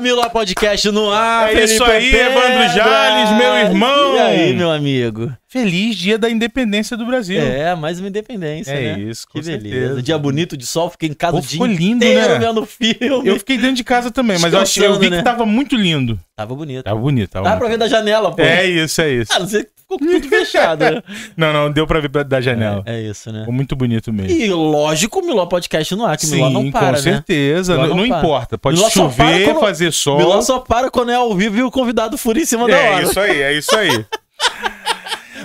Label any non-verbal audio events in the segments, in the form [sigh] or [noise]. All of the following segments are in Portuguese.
Miló Podcast no ar. É isso aí, Pedra. Evandro Jales, meu irmão. E aí, meu amigo? Feliz dia da independência do Brasil. É, mais uma independência, É né? isso, com Que beleza. certeza. Dia bonito de sol, fiquei em casa Pô, dia ficou lindo, inteiro né? vendo filme. Eu fiquei dentro de casa também, mas eu, achei, eu vi Descansando, que né? tava muito lindo. Tava bonito. Tava bonito, tava Dá pra bonito. ver da janela, pô. É isso, é isso. Ah, não sei, tudo fechado, né? [laughs] Não, não, deu pra ver da janela. É, é isso, né? Ficou muito bonito mesmo. E lógico, o Miló Podcast no ar, que o Miló não para, com né? certeza. Miló Não, não importa. Pode Miló chover, quando- fazer sol. Miló só para quando é ao vivo e o convidado fura em cima da É hora. isso aí, é isso aí. [laughs]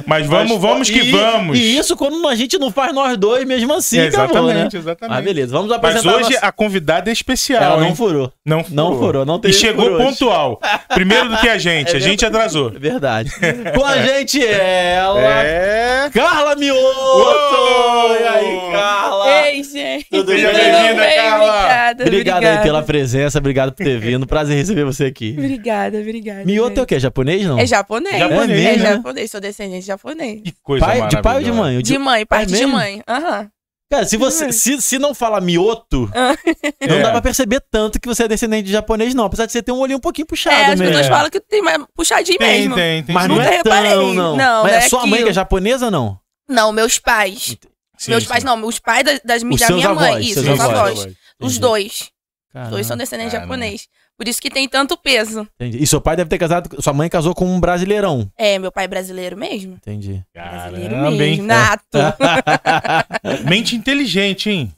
Mas vamos, Mas, vamos que e- vamos. E isso quando a gente não faz nós dois mesmo assim, acabou, né? exatamente, exatamente. Ah, beleza. Vamos Mas apresentar hoje nossa- a convidada é especial, Ela não furou. Não Não furou, não E teve chegou por hoje. pontual. Primeiro do que a [laughs] gente. É a gente atrasou. É verdade. [laughs] Com a gente ela, É. Carla Mioto! Uou! E aí, Carla? Ei, gente. Tudo bem? bem-vinda, bem? Carla. Obrigada, Obrigado obrigada. aí pela presença, obrigado por ter vindo. Prazer receber você aqui. Obrigada, obrigada. Mioto é o quê? Japonês, não? É japonês. Japonês, É, né? japonês, sou descendente de japonês. Que coisa Pai- de pai ou de mãe? O De mãe, parte de mesmo? mãe. Aham. Cara, se você se, se não fala Mioto, [laughs] não É. dá pra perceber tanto que você é descendente de japonês, não. Apesar de você ter um olhinho um pouquinho puxado É, as mesmo. pessoas É. falam que tem mais puxadinho Tem, mesmo. tem, tem. Mas não Nunca é tão, reparei. não. Não, Mas não é é sua mãe que é japonesa, não? Não, meus pais. Sim, meus sim. pais não, meus pais da, das, Os da minha mãe. avós, Isso, seus meus avós. avós. Os dois. Os Caramba, dois são descendentes Caramba. japonês. Por isso que tem tanto peso. Entendi. E seu pai deve ter casado. Sua mãe casou com um brasileirão. É, meu pai é brasileiro mesmo. Entendi. Brasileiro Caramba, mesmo. hein? Nato. [laughs] Mente inteligente, hein?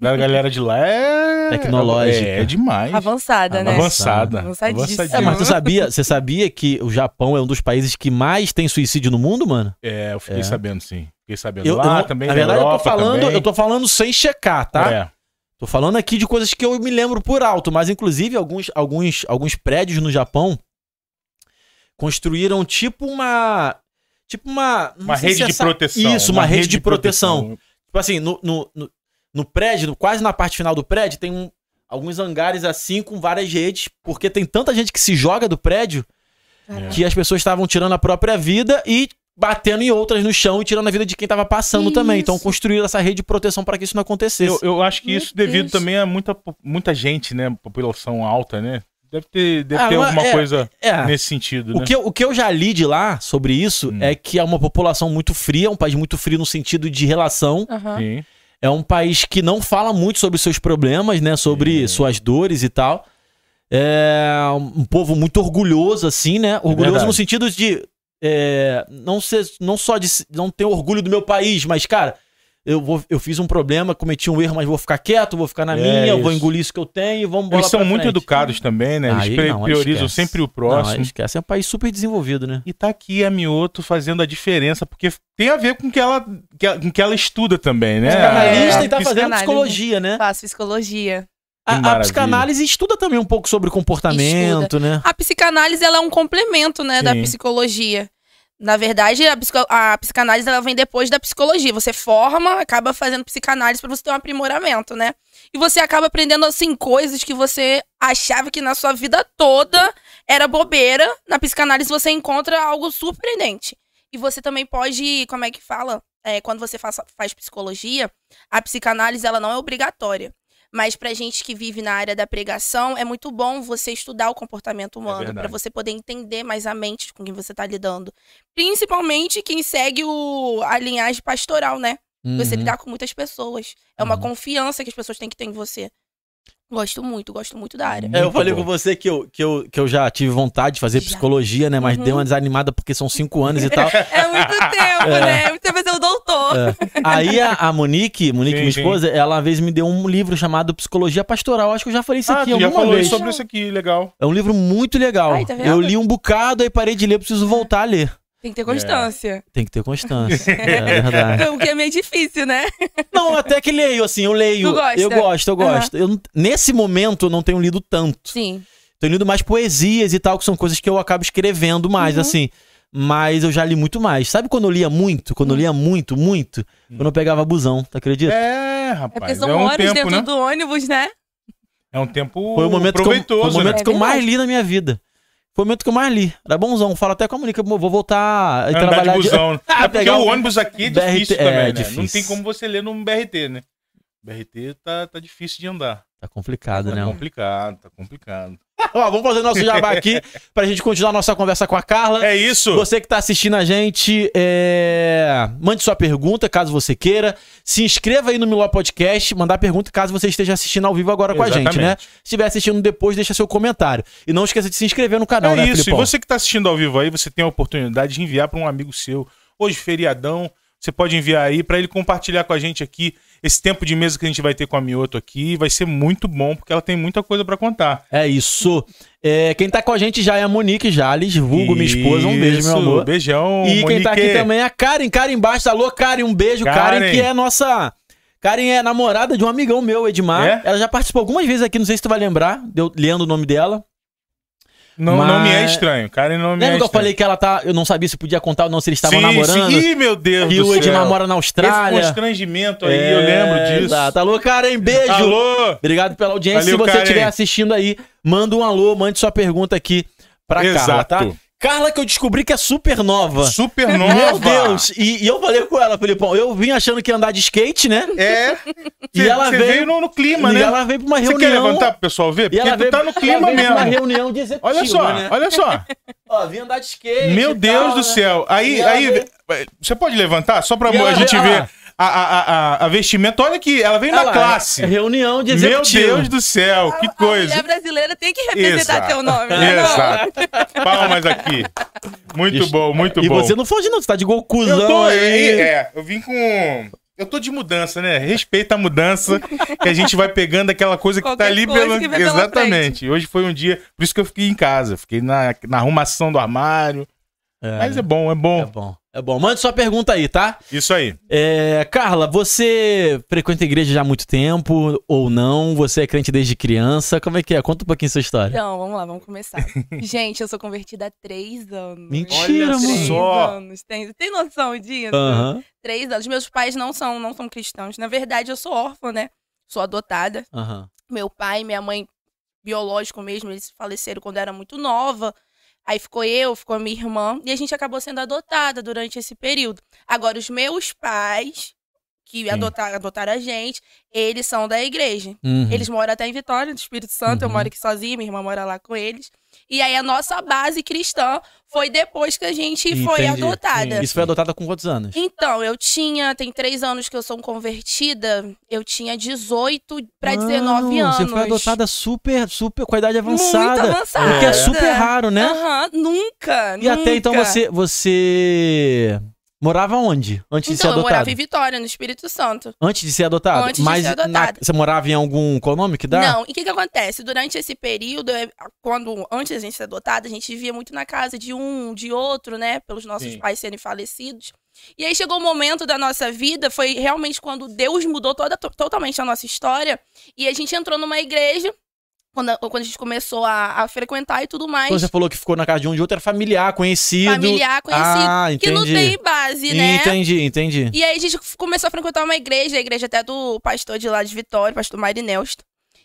Da galera de lá é. Tecnológica. É, é demais. Avançada, né? Avançada. Avançadíssima. É, mas tu sabia, você sabia que o Japão é um dos países que mais tem suicídio no mundo, mano? É, eu fiquei É. sabendo, sim. Fiquei sabendo. Eu, eu lá não- também, na na verdade, eu tô falando, também. eu tô falando sem checar, tá? É. Tô falando aqui de coisas que eu me lembro por alto, mas inclusive alguns, alguns, alguns prédios no Japão construíram tipo uma. Tipo uma. Uma rede se de essa- proteção. Isso, uma, rede, de proteção. Tipo assim, no, no, no, no prédio, quase na parte final do prédio, tem um- alguns hangares assim com várias redes, porque tem tanta gente que se joga do prédio Caraca. que as pessoas estavam tirando a própria vida e batendo em outras no chão e tirando a vida de quem tava passando Que também. Então isso? construíram essa rede de proteção para que isso não acontecesse. Eu, eu acho que Meu isso devido Deus. também a muita, muita gente, né? População alta, né? Deve ter, deve Ah, ter alguma é- coisa é. nesse sentido, O né? que, eu, o que eu já li de lá sobre isso Hum. é que é uma população muito fria, um país muito frio no sentido de relação. Sim. É um país que não fala muito sobre seus problemas, né? Sobre É. suas dores e tal. É um povo muito orgulhoso, assim, né? Orgulhoso verdade. no sentido de é, não ser, não só de não ter orgulho do meu país, mas, cara, eu, vou, eu fiz um problema, cometi um erro, mas vou ficar quieto, vou ficar na É minha, vou isso. engolir isso que eu tenho e vamos Eles são pra muito frente. educados também, né? Eles Aí pre- não, priorizam esquece. sempre o Não, próximo. esquece, é um país super desenvolvido, né? E tá aqui a Mioto fazendo a diferença, porque tem a ver com que ela, que ela- com que ela estuda também, né? Psicanalista A- e tá fazendo psicologia, né? Faço psicologia. A, a psicanálise estuda também um pouco sobre comportamento, né? A psicanálise ela é um complemento, né, da Sim. psicologia. Na verdade, a, psico- a psicanálise ela vem depois da psicologia. Você forma, acaba fazendo psicanálise para você ter um aprimoramento, né? E você acaba aprendendo assim coisas que você achava que na sua vida toda era bobeira. Na psicanálise você encontra algo surpreendente. E você também pode, como é que fala? É, quando você faz, faz psicologia, a psicanálise ela não é obrigatória. Mas pra gente que vive na área da pregação, é muito bom você estudar o comportamento humano, verdade. pra você poder entender mais a mente com quem você tá lidando. Principalmente quem segue o, a linhagem pastoral, né? Você Uhum. lidar com muitas pessoas. É uma Uhum. confiança que as pessoas têm que ter em você. Gosto muito, gosto muito da área. É, eu falei bom. com você que eu, que, eu, que eu já tive vontade de fazer Já. psicologia, né? Mas Uhum. dei uma desanimada porque são cinco anos e tal. [laughs] É muito tempo, né? É muito tempo ser o doutor. É. Aí a, a Monique, Monique, Sim, minha sim. esposa, ela uma vez me deu um livro chamado Psicologia Pastoral. Acho que eu já falei isso Ah, aqui tu já vez. sobre isso aqui, legal. É um livro muito legal. Ai, tá eu li um bocado, aí parei de ler, preciso voltar a ler. Tem que ter constância. Tem que ter constância. é [laughs] verdade. O que é meio difícil, né? Não, até que leio, assim, eu leio. Tu gosta? Eu gosto, eu gosto. Eu não- nesse momento eu não tenho lido tanto. Sim. Tenho lido mais poesias e tal, que são coisas que eu acabo escrevendo mais, Uhum. assim. Mas eu já li muito mais. Sabe quando eu lia muito? Quando eu lia muito, muito? Quando eu pegava busão, tu acredita? É, É rapaz. porque É, são um horas tempo, dentro né? do ônibus, né? É um tempo Foi o momento, que eu, o momento né? É que eu mais verdade. li na minha vida. Foi o momento que eu mais li. Era bonzão. Fala até com a Mônica, vou voltar a Andar trabalhar de busão. né? [laughs] Ah, é porque o um ônibus aqui é BRT, difícil é, também, né? Não difícil. tem como você ler num BRT, né? BRT tá, tá difícil de andar. Tá complicado, Tá né? complicado, tá complicado. [laughs] Ó, vamos fazer nosso jabá aqui pra gente continuar nossa conversa com a Carla. É isso. Você que tá assistindo a gente, é, mande sua pergunta, caso você queira. Se inscreva aí no Miló Podcast, mandar pergunta caso você esteja assistindo ao vivo agora com a gente, né? Se estiver assistindo depois, deixa seu comentário. E não esqueça de se inscrever no canal, é né, isso. E Filipão? você que tá assistindo ao vivo aí, você tem a oportunidade de enviar para um amigo seu. Hoje, feriadão, você pode enviar aí para ele compartilhar com a gente aqui esse tempo de mesa que a gente vai ter com a Mioto aqui. Vai ser muito bom, porque ela tem muita coisa para contar. É isso. É, quem tá com a gente já é a Monique Jales, vulgo minha esposa. Um beijo, meu amor. Beijão, E quem tá aqui Monique. também é a Karen. Karen embaixo. Alô, Karen, um beijo. Karen, Karen. que é nossa. Karen é namorada de um amigão meu, Edmar. É? Ela já participou algumas vezes aqui, não sei se tu vai lembrar, deu, lendo o nome dela. Não, não me é Mas- estranho. Karen não me Lembra é que eu estranho. falei que ela tá. Eu não sabia se podia contar ou não, se eles estavam Sim, namorando. Sim. Ih, meu Deus E o Edmar mora na Esse Austrália. constrangimento aí, É, eu lembro disso. Exato. Alô, Karen, beijo. Alô? Obrigado pela audiência. Valeu, se você estiver assistindo aí, manda um alô, mande sua pergunta aqui pra Carla, Exato. tá? Carla, que eu descobri que é super nova. Super nova. Meu Deus! E, e eu falei com ela, Felipão, eu vim achando que ia andar de skate, né? É. E Cê- ela cê veio- veio no, no clima, e né? ela veio pra uma Você reunião. quer levantar pro pessoal ver? E Porque tu veio, tá no ela clima pra uma mesmo. reunião de executiva, Olha só, né? olha só. [laughs] Ó, vim andar de skate. Meu e Deus tal, do né? céu. Aí, E aí, veio- você pode levantar só pra E a gente ver ah. A, a, a, a vestimenta? Olha aqui, ela veio na classe. é Reunião de Meu executiva. Deus do céu, que A coisa. mulher brasileira tem que representar Exato. teu nome, né? Exato. Palmas aqui. Muito Isso. bom, muito E bom. você não foge não, você tá de Gokuzão Eu tô, aí. é, é, eu vim com. Eu tô de mudança, né? Respeita a mudança, que a gente vai pegando aquela coisa que tá Qualquer ali coisa pela. que vem pela Exatamente. Hoje foi um dia. Por isso que eu fiquei em casa. Fiquei na, na arrumação do armário. Mas é bom, é bom. É bom, é bom. Mande sua pergunta aí, tá? Isso aí. É, Carla, você frequenta a igreja já há muito tempo ou não? Você é crente desde criança? Como é que é? Conta um pouquinho sua história. Então, vamos lá, vamos começar. [laughs] Gente, eu sou convertida há três anos. Mentira, Olha mano. Três só. anos. Tem, tem noção disso? Aham, Três anos. Meus pais não são, não são cristãos. Na verdade, eu sou órfã, né? Sou adotada. aham. Meu pai e minha mãe, biológico mesmo, eles faleceram quando eu era muito nova. Aí ficou eu, ficou a minha irmã, e a gente acabou sendo adotada durante esse período. Agora, os meus pais, que adotaram, adotaram a gente, eles são da igreja. Uhum. Eles moram até em Vitória, no Espírito Santo. Eu Uhum. moro aqui sozinha, minha irmã mora lá com eles. E aí a nossa base cristã foi depois que a gente foi Entendi. adotada. Isso foi adotada com quantos anos? Então, eu tinha, tem três anos que eu sou convertida, eu tinha 18 pra 19 Mano, anos. Você foi adotada super, super, com a idade avançada. Muito avançada. O que é super raro, né? Aham, nunca, E até então nunca. você, você morava onde? Antes de ser Então, eu morava em Vitória, no Espírito Santo. Antes de ser adotada? Antes de Mas ser na- adotada. você morava em algum. Qual o nome que dá? Não, e o que que acontece? Durante esse período, é, quando antes da gente ser adotada, a gente vivia muito na casa de um, de outro, né? Pelos nossos Sim. pais serem falecidos. E aí chegou o momento da nossa vida, foi realmente quando Deus mudou toda, to- totalmente a nossa história. E a gente entrou numa igreja, quando, a- quando a gente começou a, a frequentar e tudo mais. Quando você falou que ficou na casa de um de outro, era familiar, conhecido. Familiar, conhecido. Ah, que não entendi. tem base, né? Entendi, entendi. E aí a gente começou a frequentar uma igreja, a igreja até do pastor de lá de Vitória, pastor Marinelsto.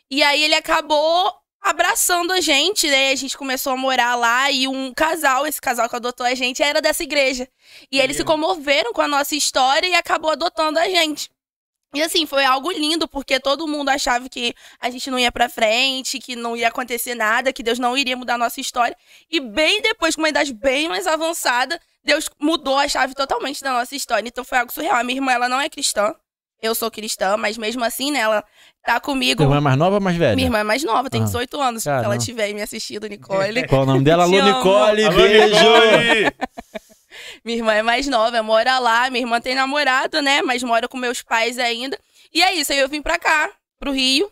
E aí ele acabou abraçando a gente, né? A gente começou a morar lá e um casal, esse casal que adotou a gente, era dessa igreja. E eles se comoveram com a nossa história e acabou adotando a gente. E assim, foi algo lindo, porque todo mundo achava que a gente não ia pra frente, que não ia acontecer nada, que Deus não iria mudar a nossa história. E bem depois, com uma idade bem mais avançada, Deus mudou a chave totalmente da nossa história. Então foi algo surreal. A minha irmã, ela não é cristã. Eu sou cristã, mas mesmo assim, né, ela tá comigo. Sua irmã é mais nova ou mais velha? Minha irmã é mais nova, tem Ah. 18 anos. Se ela tiver me assistindo, Nicole. Qual o nome dela? [laughs] Alô, amo. Nicole, beijo! Minha irmã é mais nova, mora lá. Minha irmã tem namorado, né? Mas mora com meus pais ainda. E é isso, aí eu vim pra cá, pro Rio,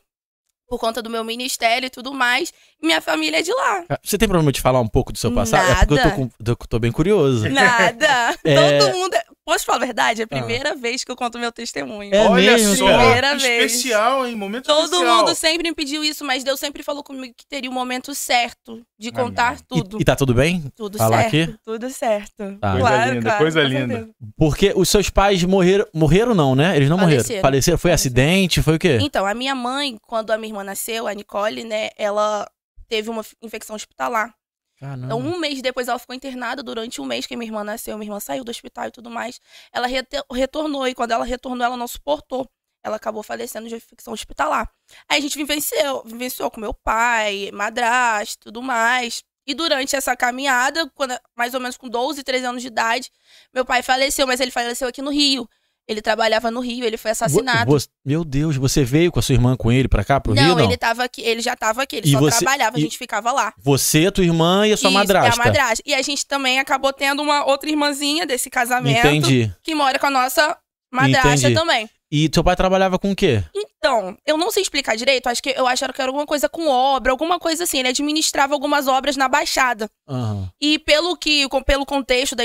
por conta do meu ministério e tudo mais. Minha família é de lá. Você tem problema de falar um pouco do seu passado? É porque eu tô, Nada. com- tô- tô bem curioso. Nada. [laughs] É. Todo mundo. Posso falar a verdade? É a primeira vez que eu conto meu testemunho. É Olha mesmo, só? Primeira vez. especial, hein? Momento Todo especial. mundo sempre me pediu isso, mas Deus sempre falou comigo que teria o momento certo de contar Amém. tudo. E, e tá tudo bem? tudo falar certo. aqui? Tudo certo. Tá. Coisa linda, coisa com linda. Porque os seus pais morreram. Morreram, não, né? Eles não morreram. Faleceram. Faleceram. Foi acidente? Foi o quê? Então, a minha mãe, quando a minha irmã nasceu, a Nicole, né, ela teve uma infecção hospitalar. Caramba. Então, um mês depois, ela ficou internada durante um mês que minha irmã nasceu. Minha irmã saiu do hospital e tudo mais. Ela retornou, e quando ela retornou, ela não suportou. ela acabou falecendo de infecção hospitalar. Aí a gente vivenciou, vivenciou com meu pai, madrasto, tudo mais. E durante essa caminhada, quando, mais ou menos com 12, 13 anos de idade, meu pai faleceu, mas ele faleceu aqui no Rio. Ele trabalhava no Rio, ele foi assassinado. Vo- meu Deus, você veio com a sua irmã com ele pra cá, pro não, Rio, não? ele tava aqui, ele já tava aqui, ele E só você- trabalhava, e- a gente ficava lá. Você, tua irmã e a sua Isso, madrasta. É a madrasta. E a gente também acabou tendo uma outra irmãzinha desse casamento Entendi. que mora com a nossa madrasta Entendi. também. E teu pai trabalhava com o quê? Então, eu não sei explicar direito, acho que eu acharam que era alguma coisa com obra, alguma coisa assim. Ele administrava algumas obras na Baixada. Aham. E pelo que, pelo contexto da,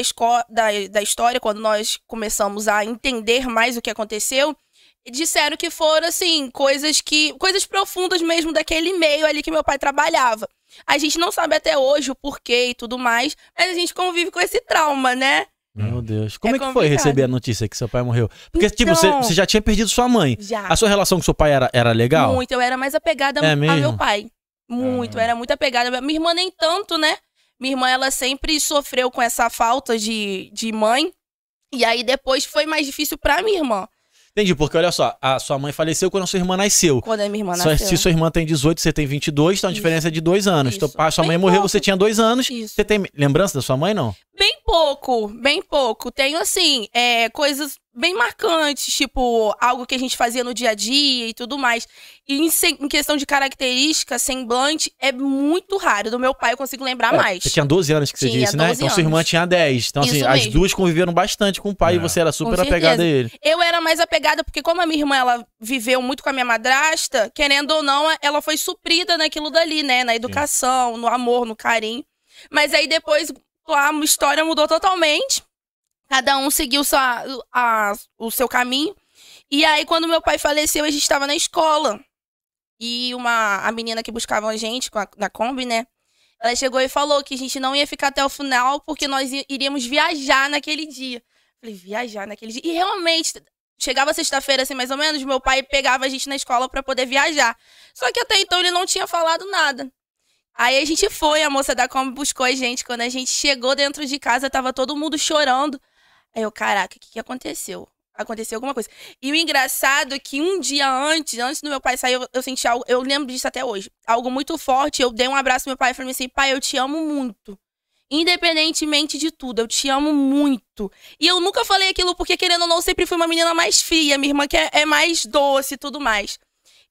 da, da história, quando nós começamos a entender mais o que aconteceu, disseram que foram, assim, coisas que. coisas profundas mesmo daquele meio ali que meu pai trabalhava. A gente não sabe até hoje o porquê e tudo mais, mas a gente convive com esse trauma, né? Meu Deus. Como é, É que foi complicado. receber a notícia que seu pai morreu? Porque, tipo, você, Então- você já tinha perdido sua mãe. Já. A sua relação com seu pai era, era legal? Muito, eu era mais apegada É a mesmo? meu pai. Muito, eu era muito apegada. Minha irmã nem tanto, né? Minha irmã, ela sempre sofreu com essa falta de, de mãe. E aí depois foi mais difícil pra minha irmã, Entendi, porque olha só, a sua mãe faleceu quando a sua irmã nasceu. quando a minha irmã nasceu. se sua irmã tem 18, você tem 22, então a Isso. diferença é de dois anos. Isso. Teu pai, sua Bem mãe morreu, pouco. você tinha dois anos. Isso. Você tem lembrança da sua mãe, não? Bem pouco, bem pouco. Tenho, assim, é, coisas bem marcantes, tipo, algo que a gente fazia no dia a dia e tudo mais. E em, se- em questão de característica, semblante, é muito raro. Do meu pai eu consigo lembrar É, mais. Você tinha 12 anos que você Tinha disse, né? 12 Então sua irmã anos. tinha 10. Então, assim, Isso as mesmo. duas conviveram bastante com o pai e É. você era super apegada a ele. Eu era mais apegada porque como a minha irmã ela viveu muito com a minha madrasta, querendo ou não, ela foi suprida naquilo dali, né, na educação, no amor, no carinho. Mas aí depois a história mudou totalmente. Cada um seguiu sua, a- o seu caminho. E aí quando meu pai faleceu, a gente estava na escola. E uma a menina que buscava a gente a, na Kombi, né? Ela chegou e falou que a gente não ia ficar até o final porque nós iríamos viajar naquele dia. Falei, viajar naquele dia. E realmente, chegava sexta-feira, assim, mais ou menos, meu pai pegava a gente na escola pra poder viajar. Só que até então ele não tinha falado nada. Aí a gente foi, a moça da Kombi buscou a gente. Quando a gente chegou dentro de casa, tava todo mundo chorando. Aí eu, caraca, o que, que aconteceu? Aconteceu alguma coisa. E o engraçado é que um dia antes, antes do meu pai sair, eu, eu senti algo, eu lembro disso até hoje. Algo muito forte. Eu dei um abraço ao meu pai e falei assim: pai, eu te amo muito. Independentemente de tudo, eu te amo muito. E eu nunca falei aquilo porque, querendo ou não, sempre fui uma menina mais fria. Minha irmã que é, é mais doce e tudo mais.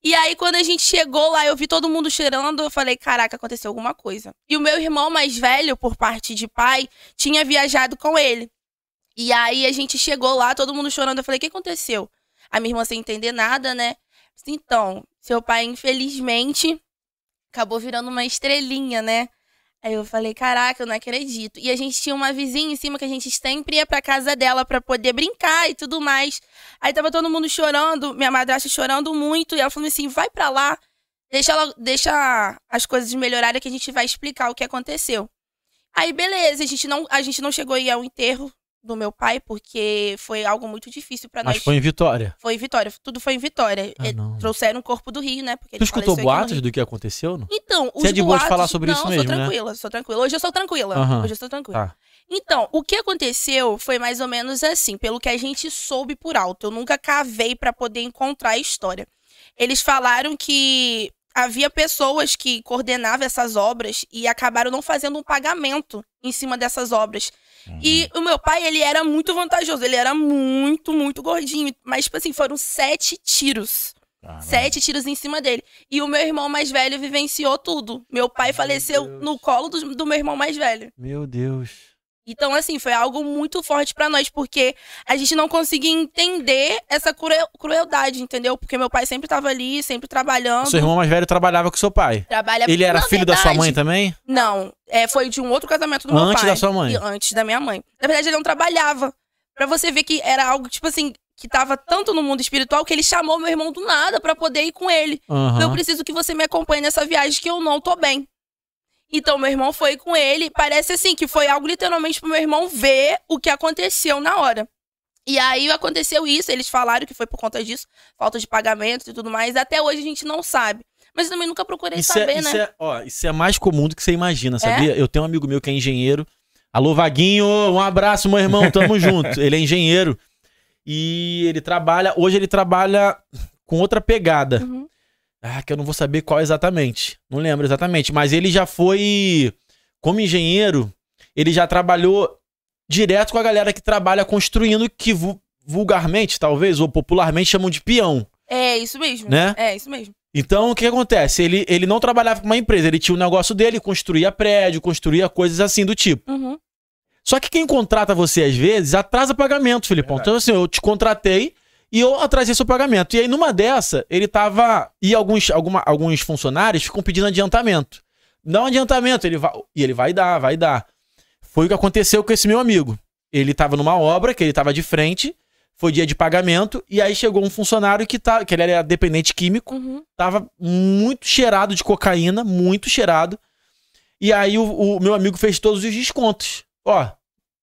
E aí, quando a gente chegou lá, eu vi todo mundo cheirando, eu falei, caraca, aconteceu alguma coisa. E o meu irmão mais velho, por parte de pai, tinha viajado com ele. E aí a gente chegou lá, todo mundo chorando. Eu falei, o que aconteceu? A minha irmã sem entender nada, né? Então, seu pai, infelizmente, acabou virando uma estrelinha, né? Aí eu falei, caraca, eu não acredito. E a gente tinha uma vizinha em cima que a gente sempre ia pra casa dela pra poder brincar e tudo mais. Aí tava todo mundo chorando, minha madrasta chorando muito, e ela falou assim: vai pra lá, deixa, ela, deixa as coisas melhorarem que a gente vai explicar o que aconteceu. Aí, beleza, a gente não, a gente não chegou a ir ao enterro do meu pai, porque foi algo muito difícil pra Mas nós. foi em Vitória. Foi em Vitória, tudo foi em Vitória. Ah, não. Trouxeram o corpo do Rio, né? Porque Tu escutou no boatos do que aconteceu? Não? Então, os Você é de boa de falar sobre não, isso sou mesmo, né? tranquila, sou tranquila. Hoje eu sou tranquila. Aham. Hoje eu sou tranquila. Tá. Então, o que aconteceu foi mais ou menos assim, pelo que a gente soube por alto. Eu nunca cavei pra poder encontrar a história. Eles falaram que havia pessoas que coordenavam essas obras e acabaram não fazendo um pagamento em cima dessas obras. E o meu pai, ele era muito vantajoso, ele era muito, muito gordinho. Mas, tipo assim, foram sete tiros. Sete tiros em cima dele. E o meu irmão mais velho vivenciou tudo. Meu pai faleceu Deus. no colo do, do meu irmão mais velho. Meu Deus. Então, assim, foi algo muito forte pra nós, porque a gente não conseguia entender essa cruel- crueldade, entendeu? Porque meu pai sempre tava ali, sempre trabalhando. Seu irmão mais velho trabalhava com seu pai. Trabalha... Ele era filho da sua verdade, mãe também? Não, é, foi de um outro casamento do meu Antes pai. da sua mãe? E Antes da minha mãe. Na verdade, ele não trabalhava. Pra você ver que era algo, tipo assim, que tava tanto no mundo espiritual que ele chamou meu irmão do nada pra poder ir com ele. Aham. Eu preciso que você me acompanhe nessa viagem que eu não tô bem. Então, meu irmão foi com ele. Parece assim que foi algo literalmente pro meu irmão ver o que aconteceu na hora. E aí aconteceu isso, eles falaram que foi por conta disso, falta de pagamento e tudo mais. Até hoje a gente não sabe. Mas eu também nunca procurei Isso, saber, é, isso, né? é, ó, isso é mais comum do que você imagina, sabia? Eu tenho um amigo meu que é engenheiro. Alô, Vaguinho, um abraço, meu irmão, tamo [laughs] junto. Ele é engenheiro. E ele trabalha. Hoje ele trabalha com outra pegada. Uhum. Ah, que eu não vou saber qual exatamente. Não lembro exatamente. Mas ele já foi. Como engenheiro, ele já trabalhou direto com a galera que trabalha construindo, que vu- vulgarmente, talvez, ou popularmente chamam de peão. É isso mesmo. Né? É isso mesmo. Então, o que acontece? Ele, ele não trabalhava com uma empresa, ele tinha o negócio dele, construía prédio, construía coisas assim do tipo. Uhum. Só que quem contrata você, às vezes, atrasa pagamento, Filipão. Então, assim, eu te contratei e eu atrasei seu pagamento. E aí, numa dessa, ele tava. E alguns, alguma, alguns funcionários ficam pedindo adiantamento. Dá um adiantamento, ele vai. E ele vai dar, vai dar. Foi o que aconteceu com esse meu amigo. Ele tava numa obra, que ele tava de frente, foi dia de pagamento, e aí chegou um funcionário que, tá, que ele era dependente químico Uhum. tava muito cheirado de cocaína, muito cheirado. E aí o, o meu amigo fez todos os descontos. Ó,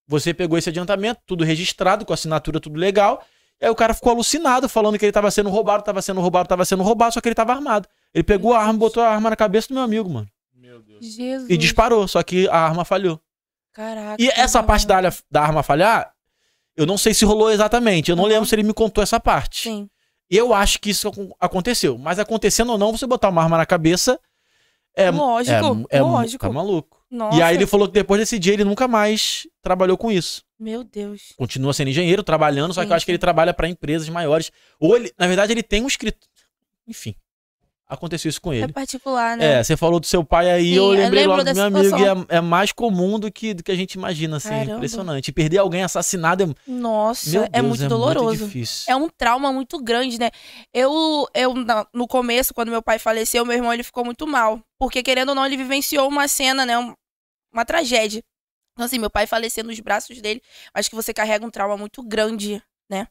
você pegou esse adiantamento, tudo registrado, com assinatura, tudo legal. Aí o cara ficou alucinado, falando que ele tava sendo roubado, tava sendo roubado, tava sendo roubado, só que ele tava armado. Ele pegou a arma, botou a arma na cabeça do meu amigo, mano. Meu Deus. Jesus. E disparou, só que a arma falhou. Caraca. E essa que parte da, da arma falhar, eu não sei se rolou exatamente. Eu não Uhum. lembro se ele me contou essa parte. Sim. Eu acho que isso acon- aconteceu. Mas acontecendo ou não, você botar uma arma na cabeça. É, Lógico, é, é, lógico. Tá maluco. Nossa. E aí ele falou que depois desse dia ele nunca mais trabalhou com isso. Meu Deus. Continua sendo engenheiro, trabalhando, só que eu acho que ele trabalha pra empresas maiores. Ou ele, na verdade, ele tem um escrito. Enfim. Aconteceu isso com É ele. particular, né? É, você falou do seu pai aí, Sim, eu eu lembrei lembro logo do meu amigo, e situação. é, é mais comum do que, do que a gente imagina, assim, Caramba. impressionante. E perder alguém assassinado é, Nossa, é Deus, muito doloroso. difícil. é um trauma muito grande, né? Eu, eu no começo, quando meu pai faleceu, meu irmão ele ficou muito mal. Porque, querendo ou não, ele vivenciou uma cena, né? Um- uma tragédia. Então, assim, meu pai falecer nos braços dele, acho que você carrega um trauma muito grande, né?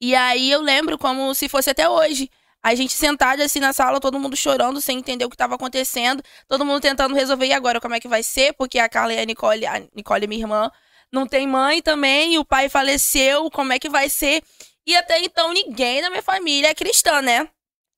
E aí eu lembro como se fosse até hoje. A gente sentada assim na sala, todo mundo chorando, sem entender o que estava acontecendo. Todo mundo tentando resolver, e agora como é que vai ser? Porque a Carla e a Nicole, a Nicole, minha irmã, não tem mãe também, o pai faleceu, como é que vai ser? E até então ninguém na minha família é cristã, né?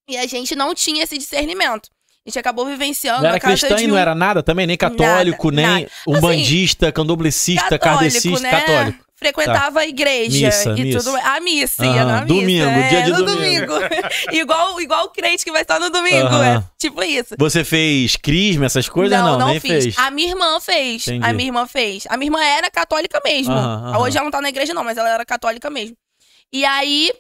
E a gente não tinha esse discernimento. A gente acabou vivenciando Não era a casa cristã de e não um era nada também? Nem católico, Nada, nem nada. umbandista, candomblessista, kardecista, né? católico. Frequentava a igreja Missa, e missa. tudo. A missa, ia na missa. domingo, é, dia de no domingo. [laughs] igual, igual o crente que vai estar no domingo, Aham. é tipo isso. Você fez crisma, essas coisas? Não, nem fiz. fez. A minha irmã fez. Entendi. A minha irmã fez. A minha irmã era católica mesmo. Aham, aham. Hoje ela não tá na igreja, não, mas ela era católica mesmo. E aí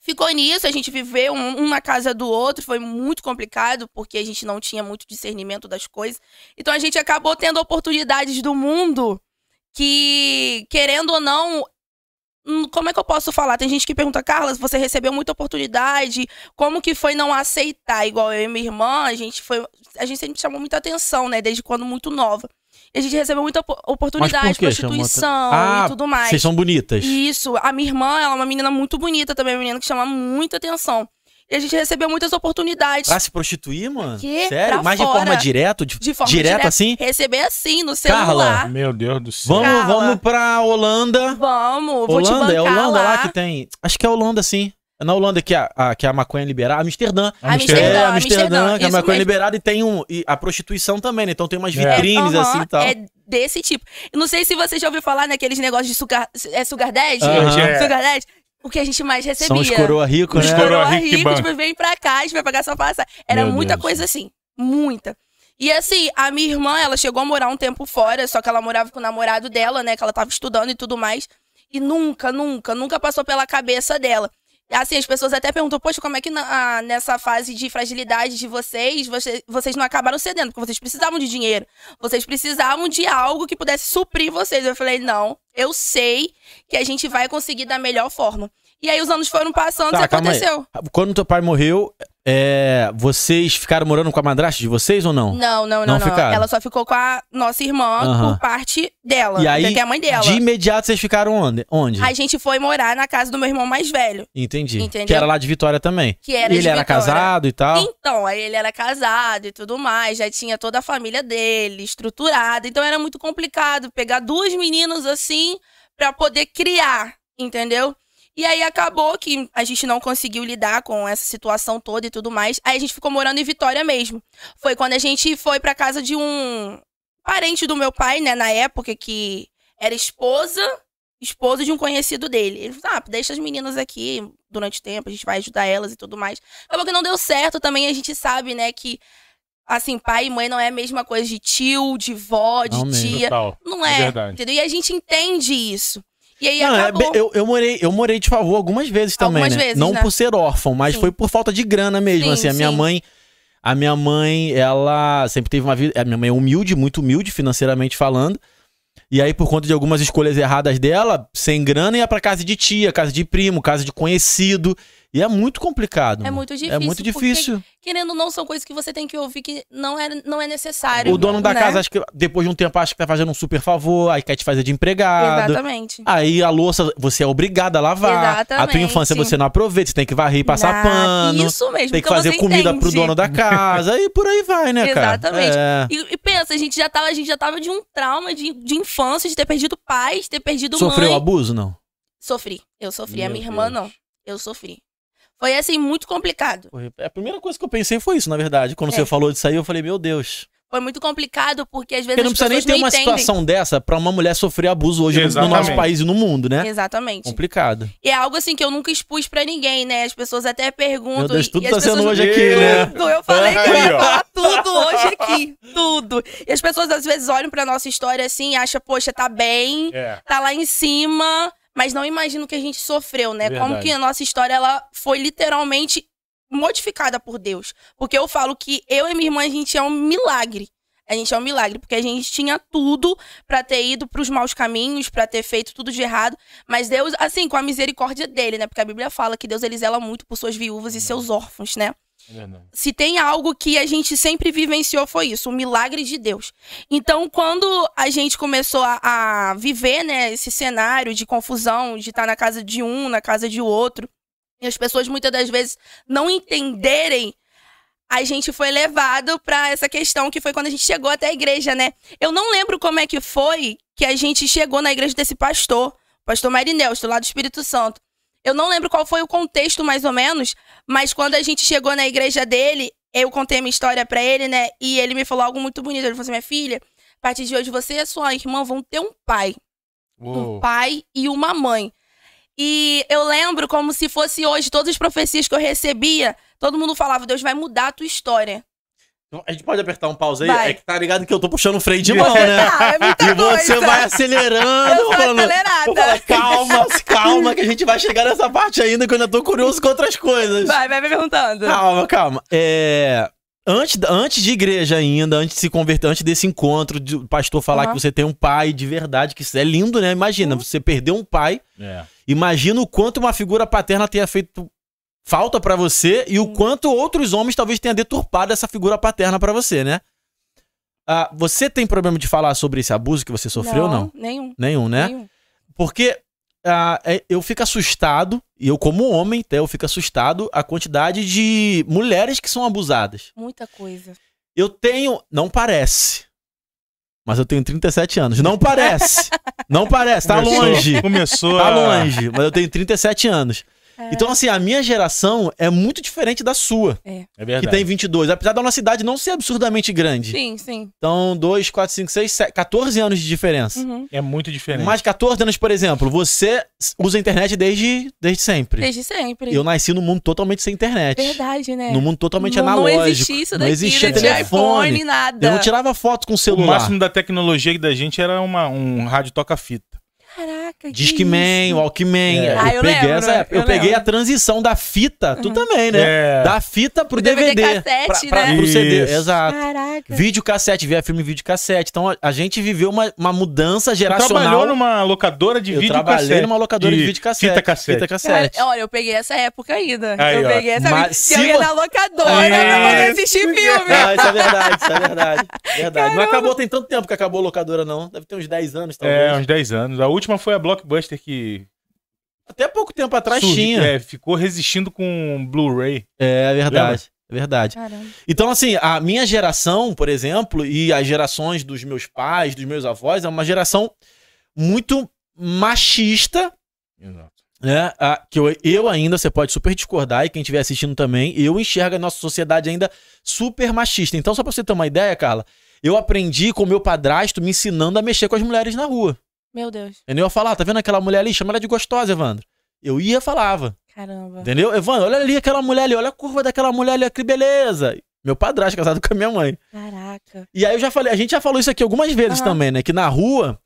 ficou nisso, a gente viveu um, na casa do outro, foi muito complicado, porque a gente não tinha muito discernimento das coisas. Então a gente acabou tendo oportunidades do mundo que, querendo ou não. hum, Como é que eu posso falar? Tem gente que pergunta, Carla, você recebeu muita oportunidade, como que foi não aceitar? Igual eu e minha irmã, a gente foi. A gente sempre chamou muita atenção, né? Desde quando muito nova. E a gente recebeu muita opor- oportunidade, prostituição Ah, e tudo mais. Vocês são bonitas. Isso, a minha irmã, ela é uma menina muito bonita também, uma menina que chama muita atenção. E a gente recebeu muitas oportunidades Pra se prostituir, mano? Que? Sério? Pra Mas de fora. forma direta? De, de forma direta. assim? Receber assim, no Carla, celular. Meu Deus do céu. Vamos, Carla. vamos pra Holanda. Vamos, vou te Holanda? bancar É Holanda lá. lá. que tem. Acho que é Holanda, sim. É na Holanda que a, a- que a maconha é liberada. Amsterdã. Amsterdã, é, Amsterdã, Amsterdã, que a maconha é liberada e tem um. E a prostituição também, né? Então tem umas É. vitrines Aham, assim e tal. É desse tipo. Não sei se você já ouviu falar naqueles negócios de sugar, é sugar daddy? É. Sugar daddy? O que a gente mais recebia. São os coroa ricos, Os né? coroa coroa rico rico, tipo, vem pra cá, a gente vai pagar sua passagem. Era Meu muita Deus. coisa assim. Muita. E assim, a minha irmã, ela chegou a morar um tempo fora, só que ela morava com o namorado dela, né? Que ela tava estudando e tudo mais. E nunca, nunca, nunca passou pela cabeça dela. Assim, as pessoas até perguntam, poxa, como é que na- nessa fase de fragilidade de vocês, você- vocês não acabaram cedendo? Porque vocês precisavam de dinheiro. Vocês precisavam de algo que pudesse suprir vocês. Eu falei, não, eu sei que a gente vai conseguir da melhor forma. E aí os anos foram passando Tá, e calma aí. aconteceu. Quando teu pai morreu, é, vocês ficaram morando com a madrasta de vocês ou não? Não, não, Não não, não. Ela só ficou com a nossa irmã por parte dela. E aí, que é a mãe dela. de imediato vocês ficaram onde? Onde? A gente foi morar na casa do meu irmão mais velho. Entendi. Entendeu? Que era lá de Vitória também. Que era e ele era Vitória. casado e tal. Então, aí ele era casado e tudo mais, já tinha toda a família dele estruturada. Então era muito complicado pegar duas meninas assim pra poder criar, entendeu? E aí acabou que a gente não conseguiu lidar com essa situação toda e tudo mais. Aí a gente ficou morando em Vitória mesmo. Foi quando a gente foi pra casa de um parente do meu pai, né, na época que era esposa esposo de um conhecido dele. Ele falou, ah, deixa as meninas aqui durante o tempo, a gente vai ajudar elas e tudo mais. Acabou que não deu certo também, a gente sabe, né, que assim, pai e mãe não é a mesma coisa de tio, de vó, de Não mesmo. tia. Total. Não É é, verdade. entendeu? E a gente entende isso. E aí Não, é acabou. eu, eu morei, eu morei de favor algumas vezes também, Algumas né? vezes, Não né? por ser órfão, mas Sim. foi por falta de grana mesmo. Sim, assim, a minha sim. mãe, a minha mãe, ela sempre teve uma vida, a minha mãe é humilde, muito humilde financeiramente falando. E aí por conta de algumas escolhas erradas dela, sem grana ia pra casa de tia, casa de primo, casa de conhecido, e é muito complicado. É mano. muito É difícil, muito porque- difícil. Querendo ou não, são coisas que você tem que ouvir que não é, não é necessário. O dono da né? casa, acho que depois de um tempo, acha que tá fazendo um super favor, aí quer te fazer de empregado. Exatamente. Aí a louça você é obrigada a lavar. A tua Exatamente. infância você não aproveita, você tem que varrer e passar pano. Isso mesmo. Tem que fazer comida pro entende. dono da casa. e por aí vai, né, cara? Exatamente. É. E, e pensa, a gente já tava, a gente já tava de um trauma de, de infância, de ter perdido pais, ter perdido Sofreu mãe. abuso, não? Sofri. Eu sofri. a Meu minha irmã Deus. não. Eu sofri. Foi assim, muito complicado. Porra, A primeira coisa que eu pensei foi isso, na verdade. Quando É. você falou disso aí, eu falei, meu Deus. Foi muito complicado, porque às vezes Porque não as precisa nem ter uma entendem. situação dessa pra uma mulher sofrer abuso hoje no- no Exatamente. nosso país e no mundo, né? Exatamente. Complicado. E é algo assim que eu nunca expus pra ninguém, né? As pessoas até perguntam. Meu Deus, tudo e tá sendo hoje aqui, né? Tudo. Eu falei que eu ia falar tudo hoje aqui. Tudo. E as pessoas às vezes olham pra nossa história assim e acham, poxa, tá bem, É. tá lá em cima, mas não imaginam o que a gente sofreu, né? Como Verdade. que a nossa história ela foi literalmente modificada por Deus. Porque eu falo que eu e minha irmã, a gente é um milagre. A gente é um milagre, porque a gente tinha tudo pra ter ido pros maus caminhos, pra ter feito tudo de errado. Mas Deus, assim, com a misericórdia dele, né? Porque a Bíblia fala que Deus ele zela muito por suas viúvas e seus órfãos, né? É se tem algo que a gente sempre vivenciou foi isso, o milagre de Deus. Então, quando a gente começou a, a viver, né, esse cenário de confusão, de estar na casa de um, na casa de outro, e as pessoas muitas das vezes não entenderem, a gente foi levado pra essa questão que foi quando a gente chegou até a igreja, né? Eu não lembro como é que foi que a gente chegou na igreja desse pastor, pastor Marinelsto, lá do Espírito Santo. Eu não lembro qual foi o contexto mais ou menos, mas quando a gente chegou na igreja dele, eu contei a minha história pra ele, né? E ele me falou algo muito bonito. Ele falou assim: minha filha, a partir de hoje você e a sua irmã vão ter um pai. Um Uou. pai e uma mãe. E eu lembro como se fosse hoje, todas as profecias que eu recebia, todo mundo falava: Deus vai mudar a tua história. A gente pode apertar um pause aí? Vai. É que tá ligado que eu tô puxando o freio de mão, né? [laughs] Ah, é muita E você coisa. vai acelerando. [laughs] Eu falando, acelerada. Falar, calma, calma, que a gente vai chegar nessa parte ainda, que eu ainda tô curioso com outras coisas. Vai, vai me perguntando. Calma, calma. É, Antes, antes de igreja ainda, antes de se converter, antes desse encontro, de o pastor falar Aham. que você tem um pai de verdade, que isso é lindo, né? Imagina, Uhum. você perdeu um pai, É. imagina o quanto uma figura paterna tenha feito falta pra você e o quanto outros homens talvez tenham deturpado essa figura paterna pra você, né? Ah, você tem problema de falar sobre esse abuso que você sofreu ou não? Nenhum. Nenhum, né? nenhum. Porque ah, é- eu fico assustado, e eu como homem, até eu fico assustado, a quantidade de mulheres que são abusadas. Muita coisa. Eu tenho. Não parece. Mas eu tenho 37 anos. Não parece. [laughs] Não parece. Tá Começou- longe. Começou Tá a- longe. Mas eu tenho 37 anos. É. Então, assim, a minha geração é muito diferente da sua, É que verdade. tem 22. Apesar da nossa idade não ser absurdamente grande. Sim, sim. Então, 2, 4, 5, 6, 7, 14 anos de diferença. Uhum. É muito diferente. Mais 14 anos, por exemplo, você usa a internet desde, desde sempre. Desde sempre. Eu nasci num mundo totalmente sem internet. Verdade, né? Num mundo totalmente não, analógico. Não existia isso Não daqui, existia não tinha telefone. iPhone, nada. Eu não tirava foto com o celular. máximo da tecnologia da gente era uma, um rádio toca-fita. Caraca, que Discman, isso? Walkman. É. Ah, eu peguei lembro, essa época. Eu, eu peguei lembro. a transição da fita, tu também, né? É. Da fita pro O DVD DVD. cassete, pra, pra, né? Pro CD, Isso. exato. Caraca. Vídeo cassete, via filme vídeo cassete. Então a, a gente viveu uma, uma mudança Você geracional. trabalhou numa locadora de eu vídeo trabalhei cassete. numa locadora de, vídeo cassete. Fita cassete. Fita Cara, cassete. olha, eu peguei essa época ainda. Aí, eu ó. peguei essa Mas época. se Eu ia vo- na locadora pra poder Isso. assistir filme. Ah, isso é verdade, isso é verdade. verdade. [laughs] Não acabou, tem tanto tempo que acabou a locadora, não. Deve ter uns 10 anos, talvez. É, uns 10 anos. A última foi a Blockbuster que Até pouco tempo atrás tinha. é, ficou resistindo com Blu-ray. É, verdade. É verdade. Caramba. Então, assim, a minha geração, por exemplo, e as gerações dos meus pais, dos meus avós, é uma geração muito machista, né? Ah, que eu, eu ainda, você pode super discordar, e quem estiver assistindo também, eu enxergo a nossa sociedade ainda super machista. Então, só pra você ter uma ideia, Carla, eu aprendi com meu padrasto me ensinando a mexer com as mulheres na rua. Meu Deus. Entendeu? Eu falava, tá vendo aquela mulher ali? Chama ela de gostosa, Evandro. Eu ia e falava. Caramba. Entendeu? Evandro, olha ali aquela mulher ali, olha a curva daquela mulher ali, que beleza. Meu padrasto casado com a minha mãe. Caraca. E aí eu já falei, a gente já falou isso aqui algumas vezes Aham. também, né? Que na rua,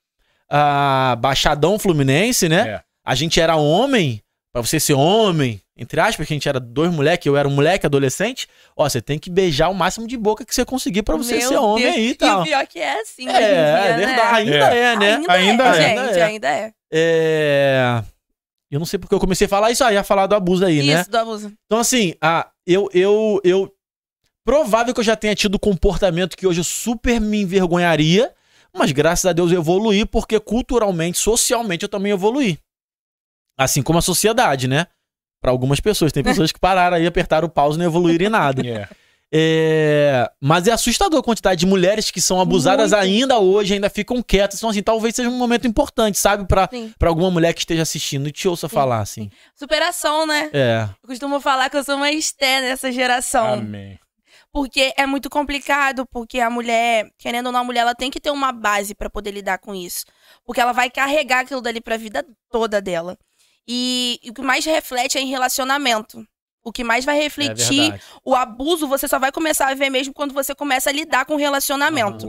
a Baixadão Fluminense, né? É. A gente era homem, pra você ser homem, entre aspas, que a gente era dois moleques, eu era um moleque adolescente. Ó, você tem que beijar o máximo de boca que você conseguir pra você Meu ser homem Deus. aí e E o tal. pior que é assim, É, hoje em dia, é né? verdade. Ainda é, né? Ainda, Ainda é, é. gente, Ainda é. ainda é. É. Eu não sei porque eu comecei a falar isso aí, a falar do abuso aí, né? Isso, do abuso. Então, assim, ah, eu, eu, eu. Provável que eu já tenha tido comportamento que hoje eu super me envergonharia, mas graças a Deus eu evoluí, porque culturalmente, socialmente eu também evoluí. Assim como a sociedade, né? Pra algumas pessoas. Tem pessoas que pararam aí, apertaram o pause e não evoluíram em nada. [laughs] É. É, mas é assustador a quantidade de mulheres que são abusadas Muito. ainda hoje, ainda ficam quietas. Então, assim, talvez seja um momento importante, sabe? Pra, Sim. pra alguma mulher que esteja assistindo e te ouça falar, assim. Superação, né? É. Eu costumo falar que eu sou uma Esté nessa geração. Amém. Porque é muito complicado, porque a mulher, querendo ou não, a mulher ela tem que ter uma base pra poder lidar com isso. Porque ela vai carregar aquilo dali pra vida toda dela. E, e o que mais reflete é em relacionamento. O que mais vai É refletir verdade. o abuso, você só vai começar a ver mesmo quando você começa a lidar com o relacionamento.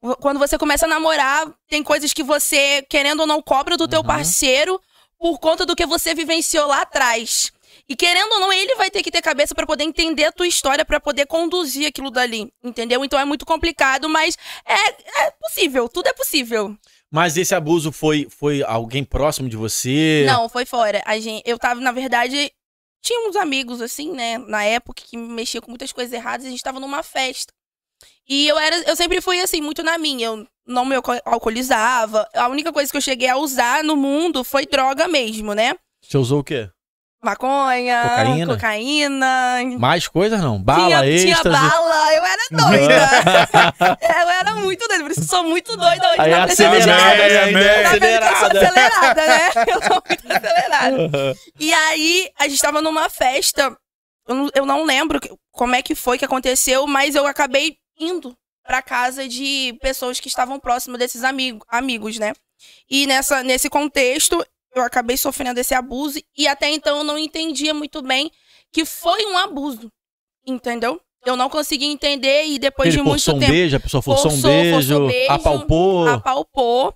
Oh, Quando você começa a namorar, tem coisas que você, querendo ou não, cobra do teu Uhum. parceiro por conta do que você vivenciou lá atrás. E querendo ou não, ele vai ter que ter cabeça pra poder entender a tua história, pra poder conduzir aquilo dali, entendeu? Então é muito complicado, mas é, é possível, tudo é possível. Mas esse abuso foi, foi alguém próximo de você? Não, foi fora. A gente, eu tava, na verdade, tinha uns amigos, assim, né, na época, que mexia com muitas coisas erradas, e a gente tava numa festa. E eu era, eu sempre fui assim, muito na minha. Eu não me alco- alcoolizava. A única coisa que eu cheguei a usar no mundo foi droga mesmo, né? Você usou o quê? Maconha, Cocaína? cocaína. Mais coisas não? Bala, tinha, tinha bala, eu era doida. [laughs] eu era muito doida, por isso eu sou muito doida hoje. Aí na acelerada, é Tá sou acelerada. acelerada, né? [laughs] Eu sou muito acelerada. E aí, a gente tava numa festa. Eu não, eu não lembro como é que foi que aconteceu, mas eu acabei indo pra casa de pessoas que estavam próximas desses amigo, amigos, né? E nessa, nesse contexto, eu acabei sofrendo esse abuso. E até então eu não entendia muito bem que foi um abuso. Entendeu? Eu não conseguia entender e depois Ele de muito forçou um tempo beijo, a pessoa forçou, um Forçou, beijo, forçou beijo, apalpou. apalpou.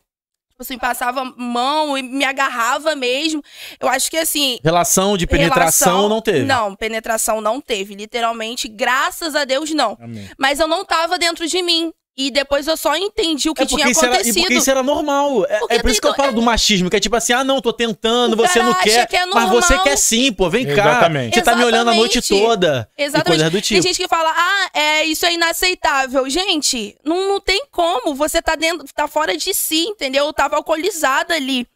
Tipo assim, passava mão e me agarrava mesmo. Eu acho que assim. Relação de penetração relação- não teve. Não, penetração não teve. Literalmente, graças a Deus, não. amém. Mas eu não tava dentro de mim. E depois eu só entendi o que É tinha isso era, e acontecido. porque isso era normal. É, é por isso que eu tem- falo do machismo, que é tipo assim, ah, não, tô tentando, O você cara não acha quer. que é mas você quer sim, pô, vem cá. Exatamente. Você tá me olhando a noite Exatamente. toda. Exatamente. do Tem tipo. gente que fala, ah, é, isso é inaceitável. Gente, não, não tem como. Você tá dentro, tá fora de si, entendeu? Eu tava alcoolizada ali.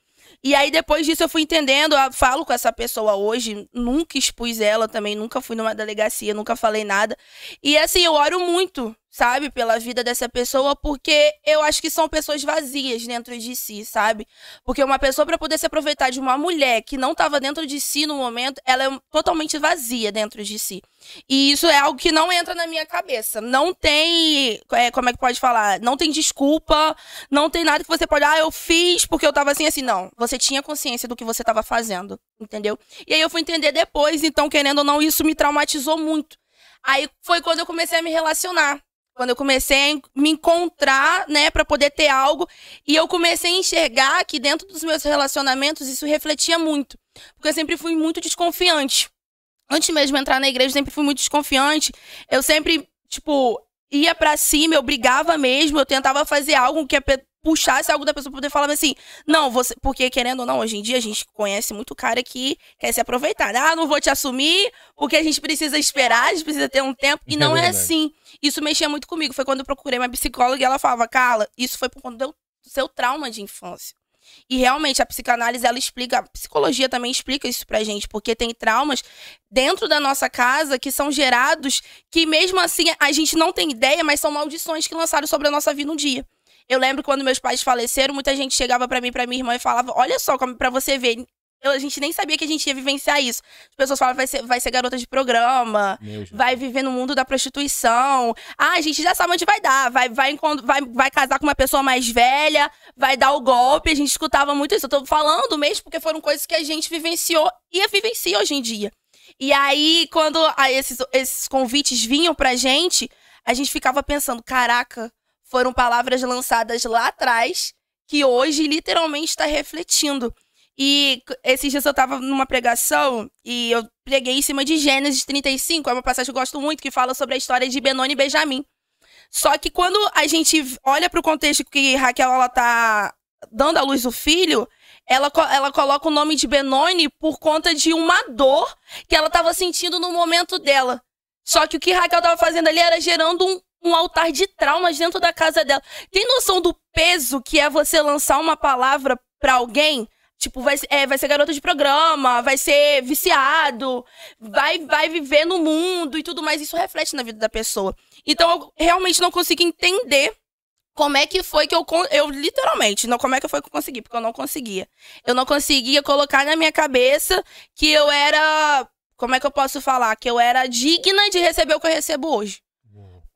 E aí, depois disso, eu fui entendendo, eu falo com essa pessoa hoje, nunca expus ela também, nunca fui numa delegacia, nunca falei nada. E assim, eu oro muito, sabe, pela vida dessa pessoa, porque eu acho que são pessoas vazias dentro de si, sabe? Porque uma pessoa, pra poder se aproveitar de uma mulher que não tava dentro de si no momento, ela é totalmente vazia dentro de si. E isso é algo que não entra na minha cabeça. Não tem. é, como é que pode falar? Não tem desculpa, não tem nada que você pode. Ah, eu fiz porque eu tava assim, assim. Não. Você tinha consciência do que você tava fazendo, entendeu? E aí eu fui entender depois, então, querendo ou não, isso me traumatizou muito. Aí foi quando eu comecei a me relacionar. Quando eu comecei a me encontrar, né, pra poder ter algo. E eu comecei a enxergar que dentro dos meus relacionamentos isso refletia muito. Porque eu sempre fui muito desconfiante. Antes mesmo de entrar na igreja, eu sempre fui muito desconfiante. Eu sempre, tipo, ia pra cima, eu brigava mesmo, eu tentava fazer algo que a puxasse algo da pessoa pra poder falar assim, não, você. Porque, querendo ou não, hoje em dia a gente conhece muito cara que quer se aproveitar. Ah, não vou te assumir, porque a gente precisa esperar, a gente precisa ter um tempo. E É não é verdade. assim. Isso mexia muito comigo. Foi quando eu procurei uma psicóloga e ela falava, Carla, isso foi por conta do seu trauma de infância. E realmente a psicanálise ela explica, a psicologia também explica isso pra gente, porque tem traumas dentro da nossa casa que são gerados que mesmo assim a gente não tem ideia, mas são maldições que lançaram sobre a nossa vida um dia. Eu lembro quando meus pais faleceram, muita gente chegava pra mim, pra minha irmã e falava: "Olha só como para você ver, eu- a gente nem sabia que a gente ia vivenciar isso. As pessoas falam vai ser, vai ser garota de programa, vai viver no mundo da prostituição. Ah, a gente já sabe onde vai dar. Vai, vai, vai, vai casar com uma pessoa mais velha, vai dar o golpe. A gente escutava muito isso. Eu tô falando mesmo porque foram coisas que a gente vivenciou e vivencia hoje em dia. E aí, quando ah, esses, esses convites vinham pra gente, a gente ficava pensando: caraca, foram palavras lançadas lá atrás que hoje literalmente está refletindo. E esses dias eu tava numa pregação e eu preguei em cima de Gênesis 35, é uma passagem que eu gosto muito, que fala sobre a história de Benoni e Benjamim. Só que quando a gente olha pro contexto que Raquel ela tá dando à luz o filho, ela, ela coloca o nome de Benoni por conta de uma dor que ela tava sentindo no momento dela. Só que o que Raquel tava fazendo ali era gerando um, um altar de traumas dentro da casa dela. Tem noção do peso que é você lançar uma palavra pra alguém? Tipo, vai, é, vai ser garota de programa, vai ser viciado, vai, vai viver no mundo e tudo mais. Isso reflete na vida da pessoa. Então, eu realmente não consigo entender como é que foi que eu. Eu, literalmente, não como é que foi que eu consegui, porque eu não conseguia. Eu não conseguia colocar na minha cabeça que eu era. Como é que eu posso falar? Que eu era digna de receber o que eu recebo hoje.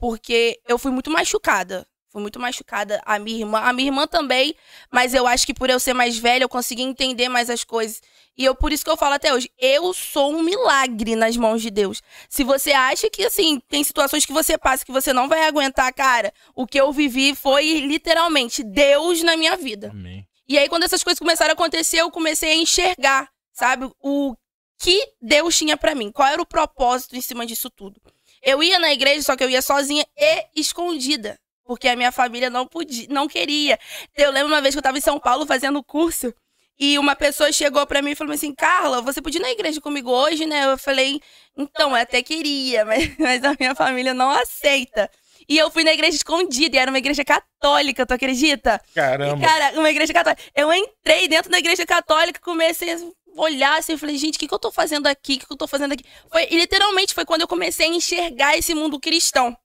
Porque eu fui muito machucada. Fui muito machucada. A minha irmã, a minha irmã também, mas eu acho que por eu ser mais velha, eu consegui entender mais as coisas. E eu por isso que eu falo até hoje, eu sou um milagre nas mãos de Deus. Se você acha que assim, tem situações que você passa que você não vai aguentar, cara, o que eu vivi foi literalmente Deus na minha vida. Amém. E aí, quando essas coisas começaram a acontecer, eu comecei a enxergar, sabe, o que Deus tinha pra mim. Qual era o propósito em cima disso tudo. Eu ia na igreja, só que eu ia sozinha e escondida. Porque a minha família não podia, não queria. Eu lembro uma vez que eu tava em São Paulo fazendo curso. E uma pessoa chegou pra mim e falou assim: Carla, você podia ir na igreja comigo hoje, né? Eu falei: Então, eu até queria, [laughs] mas, mas a minha família não aceita. E eu fui na igreja escondida, e era uma igreja católica, tu acredita? E, Caramba. cara, uma igreja católica. Eu entrei dentro da igreja católica, comecei olhar assim, eu falei, gente, o que, que eu tô fazendo aqui? O que, que eu tô fazendo aqui? Foi, literalmente foi quando eu comecei a enxergar esse mundo cristão.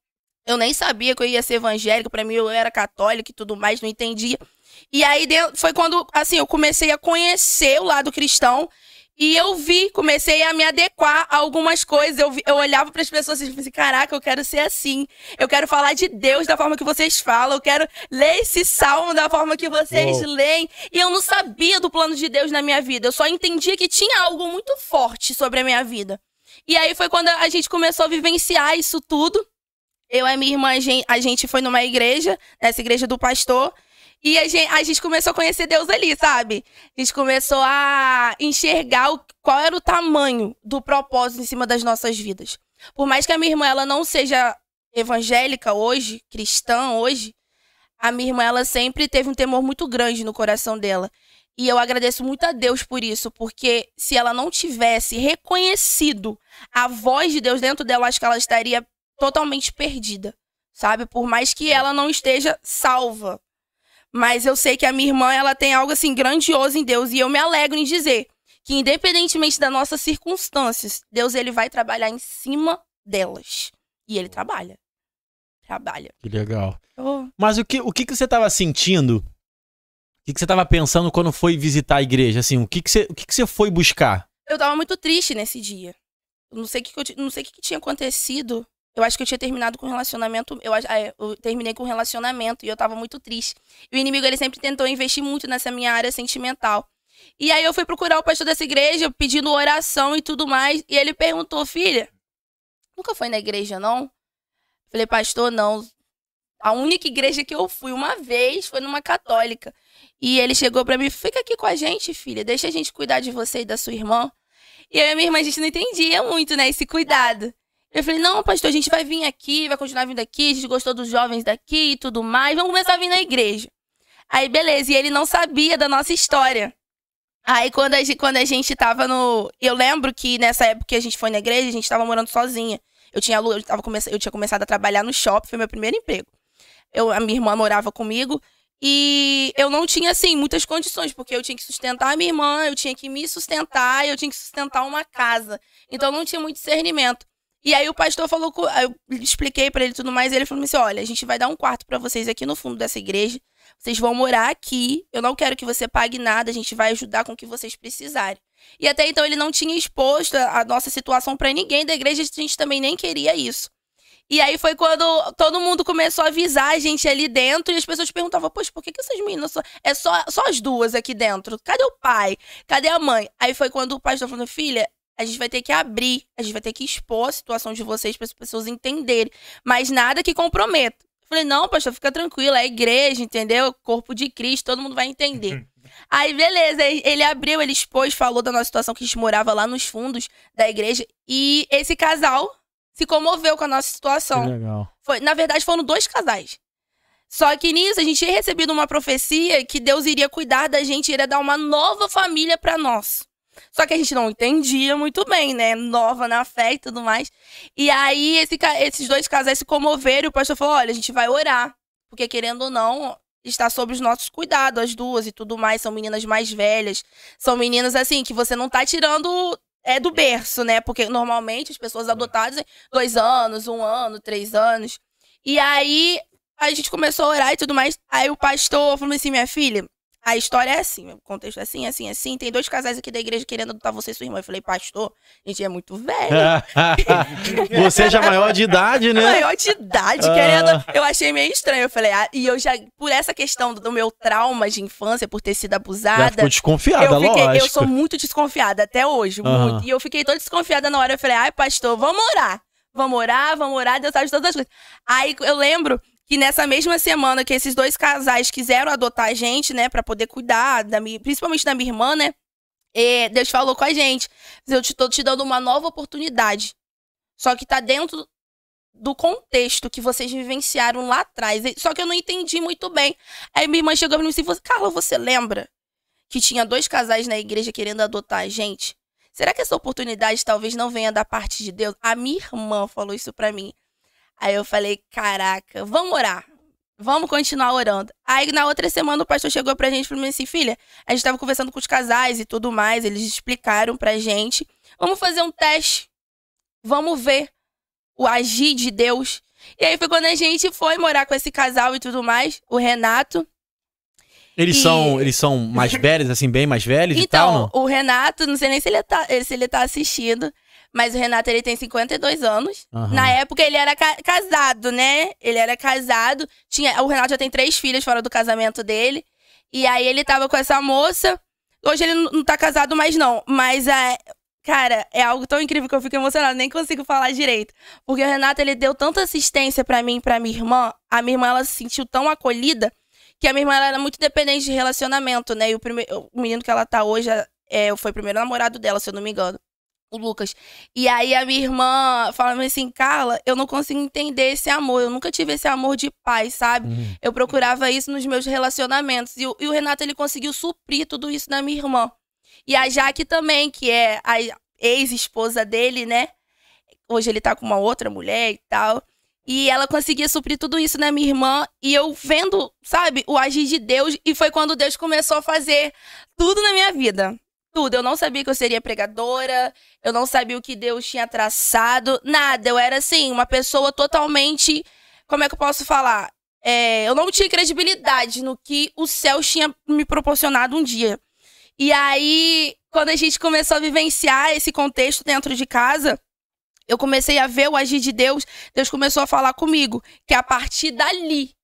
Eu nem sabia que eu ia ser evangélico, pra mim eu era católico e tudo mais, não entendia. E aí foi quando, assim, eu comecei a conhecer o lado cristão e eu vi, comecei a me adequar a algumas coisas. Eu, vi- eu olhava para as pessoas e assim: caraca, eu quero ser assim. Eu quero falar de Deus da forma que vocês falam. Eu quero ler esse salmo da forma que vocês Uou. leem. E eu não sabia do plano de Deus na minha vida. Eu só entendia que tinha algo muito forte sobre a minha vida. E aí foi quando a gente começou a vivenciar isso tudo. Eu e a minha irmã, a gente foi numa igreja, nessa igreja do pastor. E a gente, a gente começou a conhecer Deus ali, sabe? A gente começou a enxergar o- qual era o tamanho do propósito em cima das nossas vidas. Por mais que a minha irmã ela não seja evangélica hoje, cristã hoje, a minha irmã ela sempre teve um temor muito grande no coração dela. E eu agradeço muito a Deus por isso, porque se ela não tivesse reconhecido a voz de Deus dentro dela, acho que ela estaria totalmente perdida, sabe? Por mais que ela não esteja salva. Mas eu sei que a minha irmã, ela tem algo assim grandioso em Deus e eu me alegro em dizer que independentemente das nossas circunstâncias, Deus ele vai trabalhar em cima delas. E ele trabalha. Trabalha. Que legal. Oh. Mas o que, o que, que você tava sentindo? O que, que você tava pensando quando foi visitar a igreja? Assim, o que, que, você, o que, que você foi buscar? Eu tava muito triste nesse dia. Eu não sei o que, que eu não sei que, que tinha acontecido. Eu acho que eu tinha terminado com relacionamento. Eu, eu terminei com relacionamento e eu tava muito triste. E o inimigo ele sempre tentou investir muito nessa minha área sentimental. E aí eu fui procurar o pastor dessa igreja, pedindo oração e tudo mais. E ele perguntou, filha, nunca foi na igreja, não? Falei, pastor, não. A única igreja que eu fui uma vez foi numa católica. E ele chegou pra mim, fica aqui com a gente, filha, deixa a gente cuidar de você e da sua irmã. E eu e minha irmã, a gente não entendia muito, né, esse cuidado. Eu falei, não, pastor, a gente vai vir aqui, vai continuar vindo aqui, a gente gostou dos jovens daqui e tudo mais, vamos começar a vir na igreja. Aí, beleza, e ele não sabia da nossa história. Aí, quando a gente, quando a gente tava no... Eu lembro que nessa época que a gente foi na igreja, a gente tava morando sozinha. Eu tinha, eu, tava come... eu tinha começado a trabalhar no shopping, foi meu primeiro emprego. Eu, a minha irmã morava comigo e eu não tinha, assim, muitas condições, porque eu tinha que sustentar a minha irmã, eu tinha que me sustentar eu tinha que sustentar uma casa. Então não tinha muito discernimento. E aí o pastor falou, eu expliquei pra ele tudo mais, e ele falou assim: olha, a gente vai dar um quarto pra vocês aqui no fundo dessa igreja. Vocês vão morar aqui. Eu não quero que você pague nada, a gente vai ajudar com o que vocês precisarem. E até então ele não tinha exposto a nossa situação pra ninguém da igreja, a gente também nem queria isso. E aí foi quando todo mundo começou a avisar a gente ali dentro e as pessoas perguntavam: Poxa, por que, que essas meninas. É só, só as duas aqui dentro? Cadê o pai? Cadê a mãe? Aí foi quando o pastor falou: Filha, a gente vai ter que abrir, a gente vai ter que expor a situação de vocês para as pessoas entenderem, mas nada que comprometa. Eu Falei, não, pastor, fica tranquilo, é igreja, entendeu? Corpo de Cristo, todo mundo vai entender. Aí, beleza, ele abriu, ele expôs, falou da nossa situação que a gente morava lá nos fundos da igreja. E esse casal se comoveu com a nossa situação. legal. Foi, na verdade, foram dois casais. Só que nisso a gente tinha recebido uma profecia que Deus iria cuidar da gente, iria dar uma nova família pra nós. Só que a gente não entendia muito bem, né? Nova na fé e tudo mais. E aí esse esses dois casais se comoveram e o pastor falou: olha, a gente vai orar. Porque querendo ou não, está sob os nossos cuidados, as duas e tudo mais. São meninas mais velhas. São meninas assim que você não tá tirando é do berço, né? Porque normalmente as pessoas adotadas têm dois anos, um ano, três anos. E aí a gente começou a orar e tudo mais. Aí o pastor falou assim: minha filha, a história é assim, o contexto é assim, assim, assim. Tem dois casais aqui da igreja querendo adotar você e sua irmã. Eu falei, pastor, a gente é muito velho. [laughs] Você já é maior de idade, né? Maior de idade, Ah. querendo. Eu achei meio estranho. Eu falei, ah, e eu já, por essa questão do, meu trauma de infância, por ter sido Já abusada. ficou desconfiada, Eu, fiquei, lógico. eu sou muito desconfiada até hoje, Aham. muito. E eu fiquei toda desconfiada na hora. Eu falei, ai, pastor, vamos orar. Vamos orar, vamos orar, Deus sabe de todas as coisas. Aí eu lembro que nessa mesma semana que esses dois casais quiseram adotar a gente, né, Pra poder cuidar, da minha, principalmente da minha irmã, né? eh, Deus falou com a gente: eu te, tô te dando uma nova oportunidade. Só que tá dentro do contexto que vocês vivenciaram lá atrás. Só que eu não entendi muito bem. Aí minha irmã chegou pra mim e disse: Carla, você lembra que tinha dois casais na igreja querendo adotar a gente? Será que essa oportunidade talvez não venha da parte de Deus? A minha irmã falou isso pra mim. Aí eu falei: caraca, vamos orar. Vamos continuar orando. Aí na outra semana o pastor chegou pra gente e falou assim: filha, a gente tava conversando com os casais e tudo mais, eles explicaram pra gente. Vamos fazer um teste. Vamos ver o agir de Deus. E aí foi quando a gente foi morar com esse casal e tudo mais, o Renato. Eles, E- são, eles são mais velhos, assim, bem mais velhos e tal, Então, o Renato, não sei nem se ele, tá, se ele tá assistindo, mas o Renato ele tem 52 anos. Aham. Na época ele era ca- casado, né? Ele era casado. Tinha, o Renato já tem três filhas fora do casamento dele. E aí ele tava com essa moça. Hoje ele não tá casado mais, não. Mas é. Cara, é algo tão incrível que eu fico emocionada, nem consigo falar direito. Porque o Renato, ele deu tanta assistência pra mim e pra minha irmã. A minha irmã, ela se sentiu tão acolhida que a minha irmã ela era muito dependente de relacionamento, né? E o, prime... o menino que ela tá hoje é, foi o primeiro namorado dela, se eu não me engano. O Lucas. E aí a minha irmã fala assim, Carla, eu não consigo entender esse amor. Eu nunca tive esse amor de pai, sabe? Uhum. Eu procurava isso nos meus relacionamentos. E, o- e o Renato, ele conseguiu suprir tudo isso na minha irmã. E a Jaque também, que é a ex-esposa dele, né? Hoje ele tá com uma outra mulher e tal. E ela conseguia suprir tudo isso na minha irmã. E eu vendo, sabe, o agir de Deus. E foi quando Deus começou a fazer tudo na minha vida. Tudo. Eu não sabia que eu seria pregadora. Eu não sabia o que Deus tinha traçado. Nada. Eu era, assim, uma pessoa totalmente. Como é que eu posso falar? É, eu não tinha credibilidade no que o céu tinha me proporcionado um dia. E aí, quando a gente começou a vivenciar esse contexto dentro de casa, eu comecei a ver o agir de Deus. Deus começou a falar comigo que a partir dali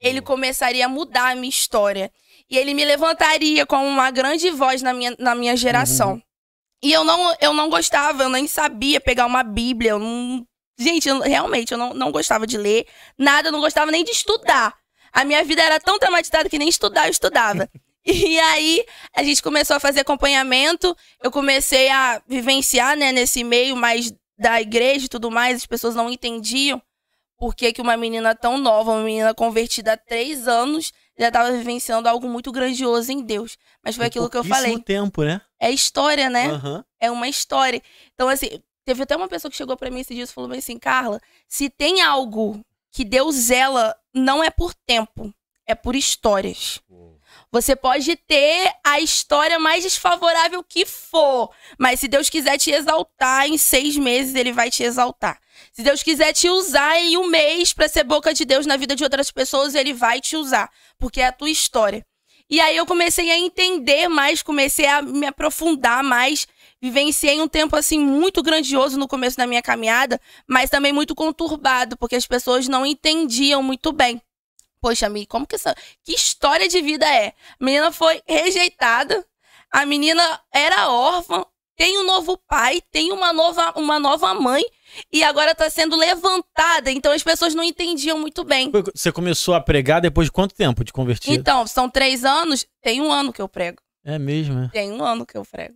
ele começaria a mudar a minha história. E ele me levantaria como uma grande voz na minha, na minha geração. E eu não, eu não gostava, eu nem sabia pegar uma Bíblia. Eu não... Gente, eu- realmente, eu não, não gostava de ler nada, eu não gostava nem de estudar. A minha vida era tão traumatizada que nem estudar eu estudava. [laughs] E aí, a gente começou a fazer acompanhamento, eu comecei a vivenciar, né, nesse meio mais da igreja e tudo mais, as pessoas não entendiam por que, que uma menina tão nova, uma menina convertida há três anos, já estava vivenciando algo muito grandioso em Deus. Mas foi Em aquilo que eu falei. tempo, né? É história, né? Aham. é uma história. Então, assim, teve até uma pessoa que chegou pra mim esse dia e falou assim, Carla, se tem algo que Deus zela, não é por tempo, é por histórias. Você pode ter a história mais desfavorável que for, mas se Deus quiser te exaltar em seis meses, Ele vai te exaltar. Se Deus quiser te usar em um mês pra ser boca de Deus na vida de outras pessoas, Ele vai te usar, porque é a tua história. E aí eu comecei a entender mais, comecei a me aprofundar mais. Vivenciei um tempo assim muito grandioso no começo da minha caminhada, mas também muito conturbado, porque as pessoas não entendiam muito bem. Poxa, Mi, como que essa. Que história de vida é? A menina foi rejeitada, a menina era órfã, tem um novo pai, tem uma nova, uma nova mãe e agora tá sendo levantada. Então as pessoas não entendiam muito bem. Você começou a pregar depois de quanto tempo de convertido? Então, são três anos, tem um ano que eu prego. É mesmo, é? Tem um ano que eu prego.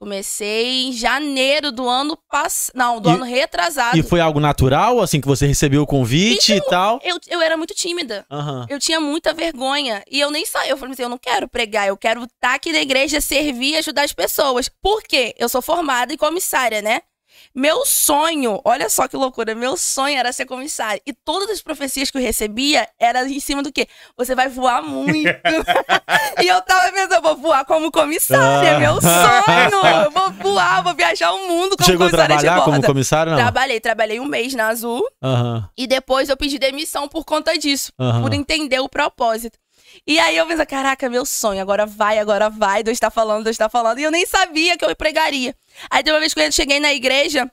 Comecei em janeiro do ano passado. Não, do E- ano retrasado. E foi algo natural, assim, que você recebeu o convite Então, e tal? Eu, eu era muito tímida. Aham. Eu tinha muita vergonha. E eu nem saí. Eu falei assim: eu não quero pregar, eu quero estar aqui na igreja, servir e ajudar as pessoas. Por quê? Eu sou formada em comissária, né? Meu sonho, olha só que loucura, meu sonho era ser comissária. E todas as profecias que eu recebia era em cima do quê? Você vai voar muito. [laughs] [laughs] e eu tava pensando, eu vou voar como comissária, Ah. meu sonho. Eu vou voar, vou viajar o mundo como Chegou a comissária de trabalhar como bordo. comissário, não? Trabalhei, trabalhei um mês na Azul. Aham, E depois eu pedi demissão por conta disso aham. por entender o propósito. E aí eu pensei, caraca, meu sonho, agora vai, agora vai, Deus tá falando, Deus tá falando. E eu nem sabia que eu pregaria. Aí tem uma vez que eu cheguei na igreja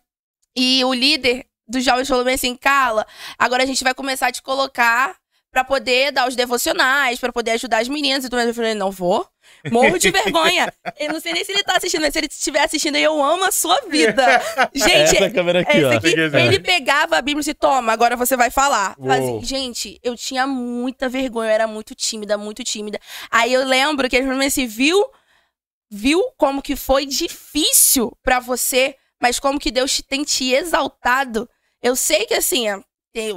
e o líder dos jovens falou bem assim, Carla, agora a gente vai começar a te colocar pra poder dar os devocionais, pra poder ajudar as meninas e tudo mais. Eu falei, não vou. Morro de vergonha. Eu não sei nem se ele tá assistindo, mas se ele estiver assistindo, eu amo a sua vida. Gente, Essa câmera aqui, ó. aqui, ele pegava a Bíblia e disse, toma, agora você vai falar. Uou. Fazia- gente, eu tinha muita vergonha, eu era muito tímida, muito tímida. Aí eu lembro que ele falou assim, viu? Viu como que foi difícil pra você, mas como que Deus te- tem te exaltado. Eu sei que assim, tem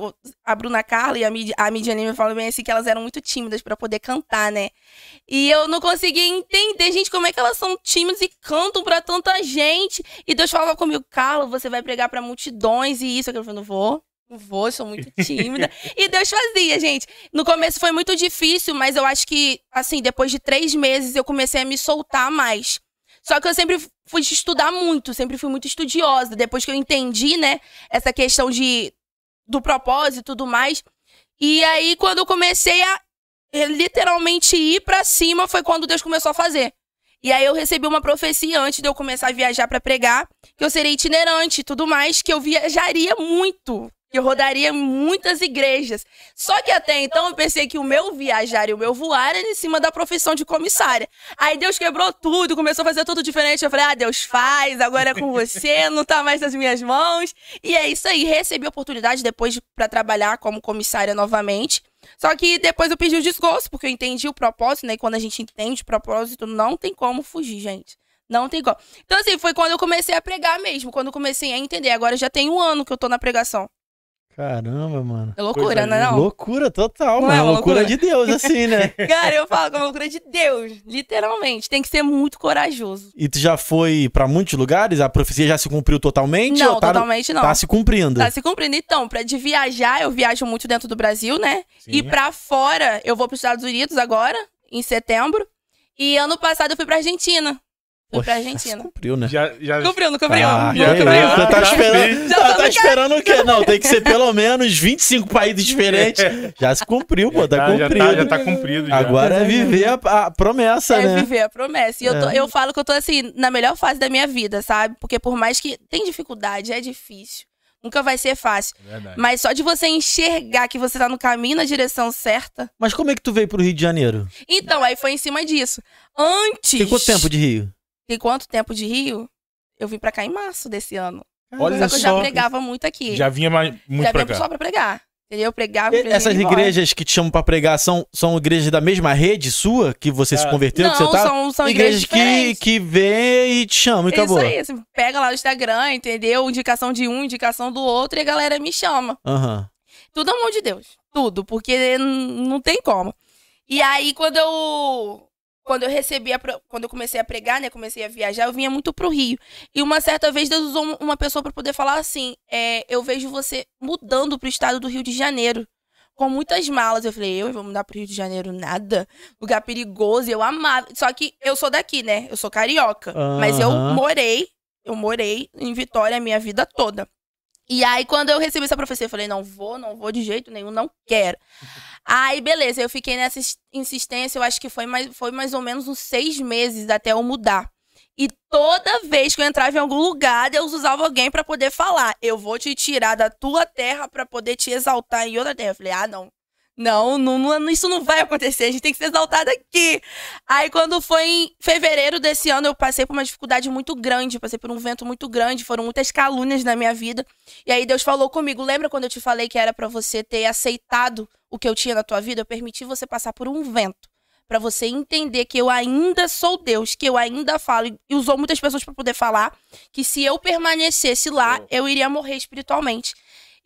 a Bruna Carla e a, Mid, a Midiane me falam bem assim que elas eram muito tímidas pra poder cantar, né? E eu não conseguia entender, gente, como é que elas são tímidas e cantam pra tanta gente. E Deus falava comigo, Carla, você vai pregar pra multidões e isso. Eu falei, não vou, não vou, sou muito [laughs] tímida. e Deus fazia, gente. No começo foi muito difícil, mas eu acho que, assim, depois de três meses eu comecei a me soltar mais. Só que eu sempre fui estudar muito, sempre fui muito estudiosa. Depois que eu entendi, né, essa questão de do propósito e tudo mais. E aí, quando eu comecei a eh, literalmente ir pra cima, foi quando Deus começou a fazer. E aí eu recebi uma profecia antes de eu começar a viajar pra pregar, que eu seria itinerante e tudo mais, que eu viajaria muito, que rodaria muitas igrejas. Só que até então eu pensei que o meu viajar e o meu voar era em cima da profissão de comissária. Aí Deus quebrou tudo, começou a fazer tudo diferente. Eu falei: "Ah, Deus faz, agora é com você, não tá mais nas minhas mãos". E é isso aí, recebi a oportunidade depois de- pra trabalhar como comissária novamente. Só que depois eu pedi o desgosto, porque eu entendi o propósito, né? E quando a gente entende o propósito, não tem como fugir, gente. Não tem como. Então, assim, foi quando eu comecei a pregar mesmo, quando eu comecei a entender. Agora já tem um ano que eu tô na pregação. Caramba, mano. É loucura, Coisa né? Não? Loucura total, Não mano. é uma loucura, loucura? de Deus, assim, né? [laughs] Cara, eu falo que é uma loucura de Deus, literalmente. Tem que ser muito corajoso. E tu já foi pra muitos lugares? A profecia já se cumpriu totalmente? não, ou tá, totalmente não. tá se cumprindo? Tá se cumprindo. Então, pra de viajar, eu viajo muito dentro do Brasil, né? Sim. E pra fora, eu vou pros Estados Unidos agora, em setembro. E ano passado eu fui pra Argentina. Fui Poxa, pra já se Argentina. cumpriu, né? Já, já... Cumpriu, não cumpriu? Ah, não que cumpriu. isso, tá, Já esperando, Já tá, tá esperando o quê? Não, tem que ser pelo menos 25 países diferentes. [laughs] Já se cumpriu, pô, tá já, já cumprido. tá, já tá cumprido. já. Agora é viver a, a promessa, É né? viver a promessa. E eu, tô- É. eu falo que eu tô assim, na melhor fase da minha vida, sabe? Porque por mais que tem dificuldade, é difícil. Nunca vai ser fácil. É Verdade. Mas só de você enxergar que você tá no caminho, na direção certa. Mas como é que tu veio pro Rio de Janeiro? Então, aí foi em cima disso. Antes. Tem quanto tempo de Rio? Tem quanto tempo de Rio? Eu vim pra cá em março desse ano. Olha só que eu já só. pregava muito aqui. Já vinha mais, muito já pra vinha cá. só pra pregar. Entendeu? Eu pregava. E- Essas igrejas que te chamam pra pregar são, são igrejas da mesma rede sua que você se Ah. converteu? que Não, você tá? são, são igrejas, que, que vê e te chamam e acabou. Isso aí, assim, pega lá no Instagram, entendeu? Indicação de um, indicação do outro, e a galera me chama. Aham. Tudo na mão de Deus. Tudo, porque não tem como. E aí, quando eu. Quando eu recebi a, quando eu comecei a pregar, né, comecei a viajar, eu vinha muito pro Rio. E uma certa vez Deus usou um- uma pessoa pra poder falar assim: é, eu vejo você mudando pro estado do Rio de Janeiro. Com muitas malas. Eu falei, eu vou mudar pro Rio de Janeiro? Nada. Lugar perigoso, eu amava. Só que eu sou daqui, né? Eu sou carioca. Mas eu morei, eu morei em Vitória a minha vida toda. E aí, quando eu recebi essa profecia, eu falei, não vou, não vou de jeito nenhum, não quero. Aí, beleza, eu fiquei nessa ins- insistência, eu acho que foi mais, foi mais ou menos uns seis meses até eu mudar. E toda vez que eu entrava em algum lugar, Deus usava alguém pra poder falar: Eu vou te tirar da tua terra pra poder te exaltar em outra terra. Eu falei: Ah, não. Não, não, isso não vai acontecer, a gente tem que ser exaltado aqui. Aí, quando foi em fevereiro desse ano, eu passei por uma dificuldade muito grande, passei por um vento muito grande, foram muitas calúnias na minha vida. E aí, Deus falou comigo: Lembra quando eu te falei que era pra você ter aceitado o que eu tinha na tua vida? Eu permiti você passar por um vento. Pra você entender que eu ainda sou Deus, que eu ainda falo. E usou muitas pessoas pra poder falar que se eu permanecesse lá, eu iria morrer espiritualmente.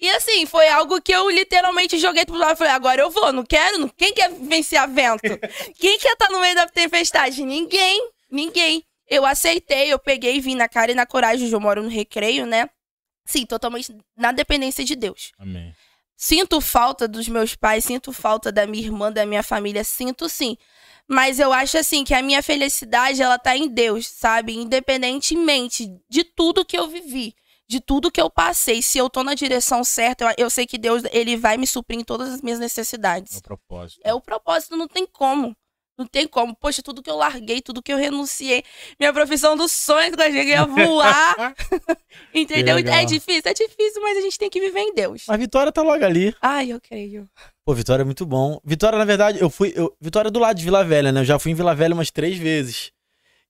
E assim, foi algo que eu literalmente joguei pro lado e falei, agora eu vou, não quero? não- Quem quer vencer a vento? [laughs] Quem quer estar no meio da tempestade? Ninguém, ninguém. Eu aceitei, eu peguei e vim na cara e na coragem, hoje eu moro no recreio, né? Sim, totalmente na dependência de Deus. Amém. Sinto falta dos meus pais, sinto falta da minha irmã, da minha família, sinto sim. Mas eu acho assim que a minha felicidade ela tá em Deus, sabe? Independentemente de tudo que eu vivi, de tudo que eu passei, se eu tô na direção certa, eu, eu sei que Deus ele vai me suprir em todas as minhas É o necessidades. propósito. É o propósito, não tem como. Não tem como. Poxa, tudo que eu larguei, tudo que eu renunciei, minha profissão dos sonhos, que eu cheguei a voar. [laughs] [laughs] Entendeu? É difícil, é difícil, mas a gente tem que viver em Deus. Mas Vitória tá logo ali. Ai, eu creio. Pô, Vitória é muito bom. Vitória, na verdade, eu fui. Eu, Vitória é do lado de Vila Velha, né? Eu já fui em Vila Velha umas três vezes.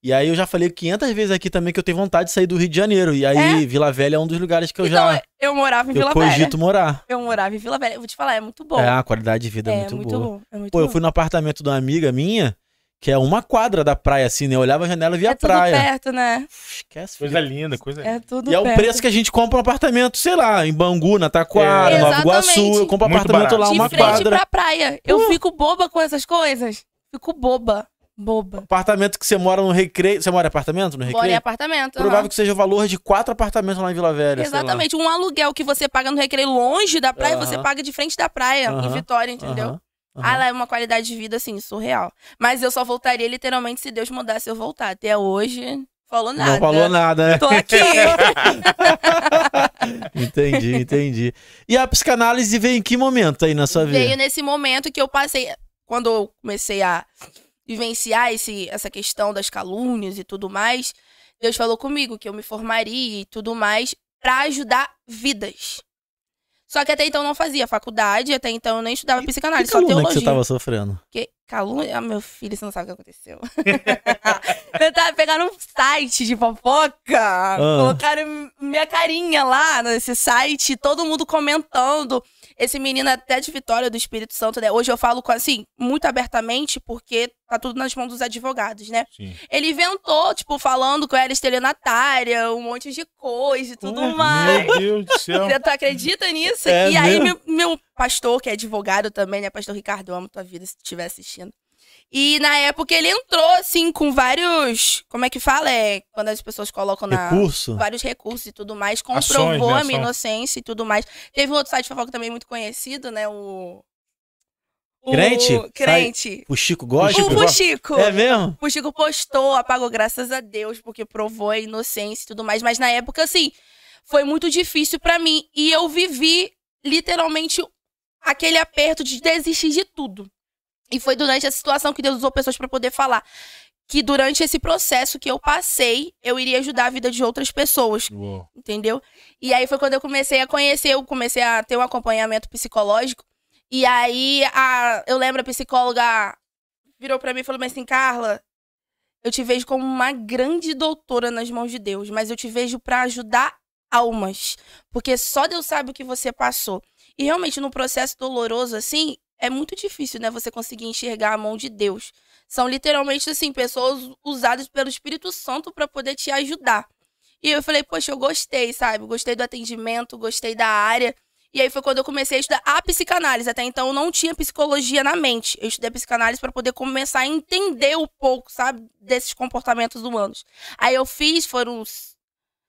E aí eu já falei 500 vezes aqui também que eu tenho vontade de sair do Rio de Janeiro. E aí É? Vila Velha é um dos lugares que eu então, já. eu morava em Eu Vila Velha. cogito morar. Eu morava em Vila Velha. Eu vou te falar, é muito bom. É, a qualidade de vida é, muito, boa. bom. É muito Pô, eu bom. fui no apartamento de uma amiga minha, que é uma quadra da praia, assim, né? Eu olhava a janela e via é a tudo praia. perto, né? Esquece, Coisa filho. linda, coisa É tudo E é o perto. preço que a gente compra um apartamento, sei lá, em Bangu, na Taquara, É. Nova Iguaçu. Eu compro um Muito apartamento barato. lá, De uma frente quadra. pra praia. Eu fico boba com essas coisas. Fico boba. Boba. Apartamento que você mora no recreio. Você mora em apartamento? No Moro em recreio? apartamento. Provável que seja o valor de quatro apartamentos lá em Vila Velha. Exatamente. Um aluguel que você paga no recreio longe da praia, Aham. você paga de frente da praia, em Aham. Vitória, entendeu? Ah, lá é uma qualidade de vida, assim, surreal. Mas eu só voltaria literalmente se Deus mudasse eu voltar. Até hoje, falou nada. Não falou nada, né? Tô aqui. [laughs] entendi, entendi. E a psicanálise veio em que momento aí na sua vida? Veio nesse momento que eu passei. Quando eu comecei a vivenciar esse, essa questão das calúnias e tudo mais, Deus falou comigo que eu me formaria e tudo mais pra ajudar vidas. Só que até então eu não fazia faculdade, até então eu nem estudava Que psicanálise, só calúnia que teologia. você tava sofrendo? Que calúnia? Ah, meu filho, você não sabe o que aconteceu. [laughs] eu tava pegando um site de fofoca, colocaram minha carinha lá nesse site, todo mundo comentando. Esse menino até de Vitória do Espírito Santo, né? Hoje eu falo com assim, muito abertamente, porque tá tudo nas mãos dos advogados, né? Sim. Ele inventou, tipo, falando que eu era estelionatária, um monte de coisa e tudo Ué, mais. Meu Deus do céu. Você tu acredita nisso? É e aí, mesmo? meu, meu pastor, que é advogado também, né? Pastor Ricardo, eu amo tua vida se estiver assistindo. E na época ele entrou, assim, com vários. Como é que fala? É quando as pessoas colocam na. Recurso? Vários recursos e tudo mais. Ações, Comprovou né? a minha inocência e tudo mais. Teve um outro site de fofoca também muito conhecido, né? O. o Crente? Crente. O Chico gosta? O Fuxico. É mesmo? O Chico postou, apagou, graças a Deus, porque provou a inocência e tudo mais. Mas na época, assim, foi muito difícil pra mim. E eu vivi, literalmente, aquele aperto de desistir de tudo. E foi durante essa situação que Deus usou pessoas pra poder falar. Que durante esse processo que eu passei, eu iria ajudar a vida de outras pessoas Uou. entendeu? E aí foi quando eu comecei a conhecer, eu comecei a ter um acompanhamento psicológico. E aí a, eu lembro a psicóloga virou pra mim e falou assim, Carla, eu te vejo como uma grande doutora nas mãos de Deus, mas eu te vejo pra ajudar almas, porque só Deus sabe o que você passou. E realmente no processo doloroso assim, é muito difícil, né, você conseguir enxergar a mão de Deus. São literalmente assim pessoas usadas pelo Espírito Santo pra poder te ajudar. E eu falei, poxa, eu gostei, sabe? Gostei do atendimento, gostei da área. E aí foi quando eu comecei a estudar a psicanálise. Até então eu não tinha psicologia na mente. Eu estudei psicanálise para poder começar a entender um pouco, sabe, desses comportamentos humanos. Aí eu fiz, foram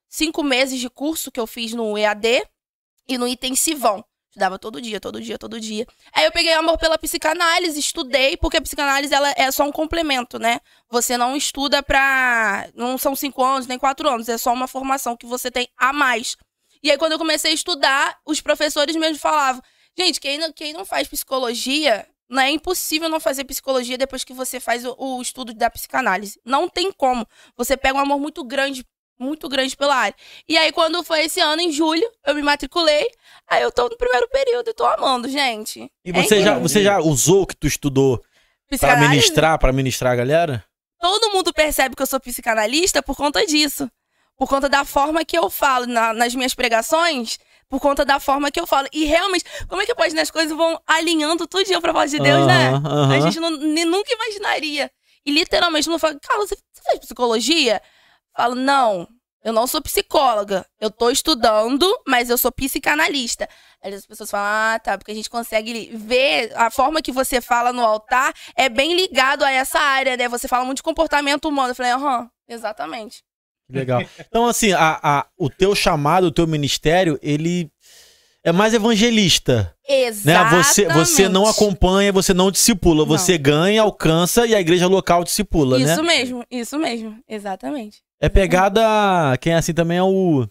cinco meses de curso que eu fiz no EAD e no intensivão. Estudava todo dia, todo dia, todo dia. Aí eu peguei amor pela psicanálise, estudei, porque a psicanálise ela é só um complemento, né? Você não estuda pra. Não são cinco anos, nem quatro anos, é só uma formação que você tem a mais. E aí, quando eu comecei a estudar, os professores mesmo falavam: Gente, quem não, quem não faz psicologia, não é impossível não fazer psicologia depois que você faz o, o estudo da psicanálise. Não tem como. Você pega um amor muito grande, muito grande pela área. E aí, quando foi esse ano, em julho, eu me matriculei. Aí eu tô no primeiro período e tô amando, gente. E É você já, incrível. você já usou o que tu estudou pra Psicanálise, ministrar, pra ministrar a galera? Todo mundo percebe que eu sou psicanalista por conta disso. Por conta da forma que eu falo na- nas minhas pregações, por conta da forma que eu falo. E realmente, como é que pode, né? As coisas vão alinhando dia pra voz de Deus, né? A gente não- nem- nunca imaginaria. E literalmente, não fala, Carla, você, você faz psicologia? Falo, não, eu não sou psicóloga. Eu tô estudando, mas eu sou psicanalista. Aí as pessoas falam, ah, tá, porque a gente consegue ver a forma que você fala no altar é bem ligado a essa área, né? Você fala muito de comportamento humano. Eu falei, aham, exatamente. Legal. Então, assim, a, a- o teu chamado, o teu ministério, ele é mais evangelista. Né? Exatamente. Você, você não acompanha, você não discipula. Não. Você ganha, alcança e a igreja local discipula, né? Isso mesmo, isso mesmo, exatamente. É pegada. Quem é assim também é o.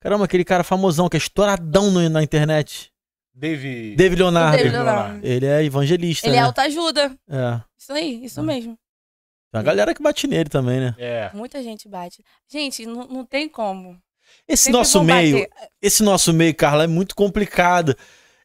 Caramba, aquele cara famosão que é estouradão no- na internet. Dave. David Leonardo. David Leonardo. Ele é evangelista. Ele né? é autoajuda. É. Isso aí, isso Ah. mesmo. Tem uma galera que bate nele também, né? É. Muita gente bate. Gente, não, não tem como. Esse Sempre nosso meio, bater. esse nosso meio, Carla, é muito complicado.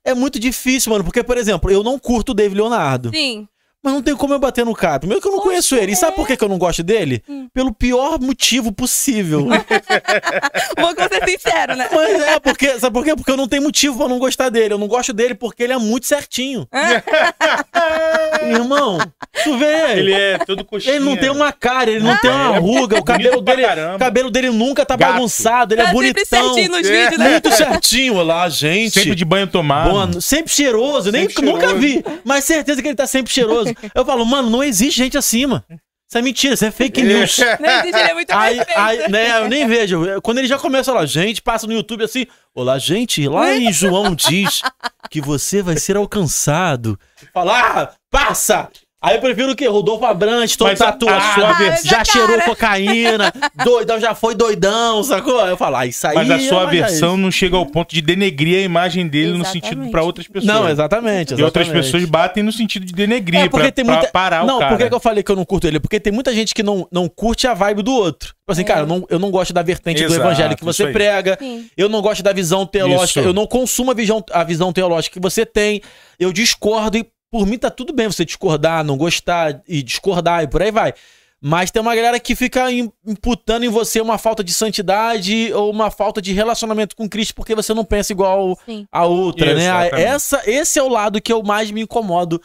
É muito difícil, mano, porque, por exemplo, eu não curto o David Leonardo. Sim. Mas não tem como eu bater no cara. Primeiro que eu não Poxa, conheço ele. E sabe é. por que que eu não gosto dele? Hum. Pelo pior motivo possível. [laughs] Vou ser sincero, né? Mas é, porque. Sabe por quê? Porque eu não tenho motivo pra não gostar dele. Eu não gosto dele porque ele é muito certinho. [laughs] Irmão, tu vê. Ele é todo coxinha. Ele não tem uma cara, ele não tem uma É, ruga, o cabelo dele, caramba. o cabelo dele nunca tá Gato. bagunçado, ele é Tá sempre bonitão. certinho nos É. vídeos, né? Muito certinho, olha lá, gente. Sempre de banho tomado. Bom, sempre cheiroso, nem Sempre nunca cheiroso. vi, mas certeza que ele tá sempre cheiroso. Eu falo, mano, não existe gente acima. Isso é mentira, isso é fake news. [laughs] Não existe, ele é muito Aí, aí, né, eu nem vejo. Quando ele já começa lá, gente, passa no YouTube assim, olá, gente, lá em João diz que você vai ser alcançado. Fala, ah, passa! Aí eu prefiro o quê? Rodolfo Abrantes, todo Mas a- tatuado, a sua vers- já Ah, cheirou cara. cocaína, [laughs] doidão, já foi doidão, sacou? Aí eu falo, ah, isso aí Mas a sua é mais versão não chega ao ponto de denegrir a imagem dele no Exatamente. sentido pra outras pessoas. Não, exatamente, exatamente. E outras pessoas batem no sentido de denegrir, É, porque pra, tem pra muita- parar não, o cara. por que que eu falei que eu não curto ele? Porque tem muita gente que não, não curte a vibe do outro. Tipo assim, É. cara, eu não, eu não gosto da vertente do Exato, evangelho que isso você aí. prega. Sim. Eu não gosto da visão teológica. Isso. Eu não consumo a visão, a visão teológica que você tem. Eu discordo e por mim tá tudo bem você discordar, não gostar e discordar e por aí vai. Mas tem uma galera que fica im- imputando em você uma falta de santidade ou uma falta de relacionamento com Cristo porque você não pensa igual Sim. a outra, né? Essa, esse é o lado que eu mais me incomodo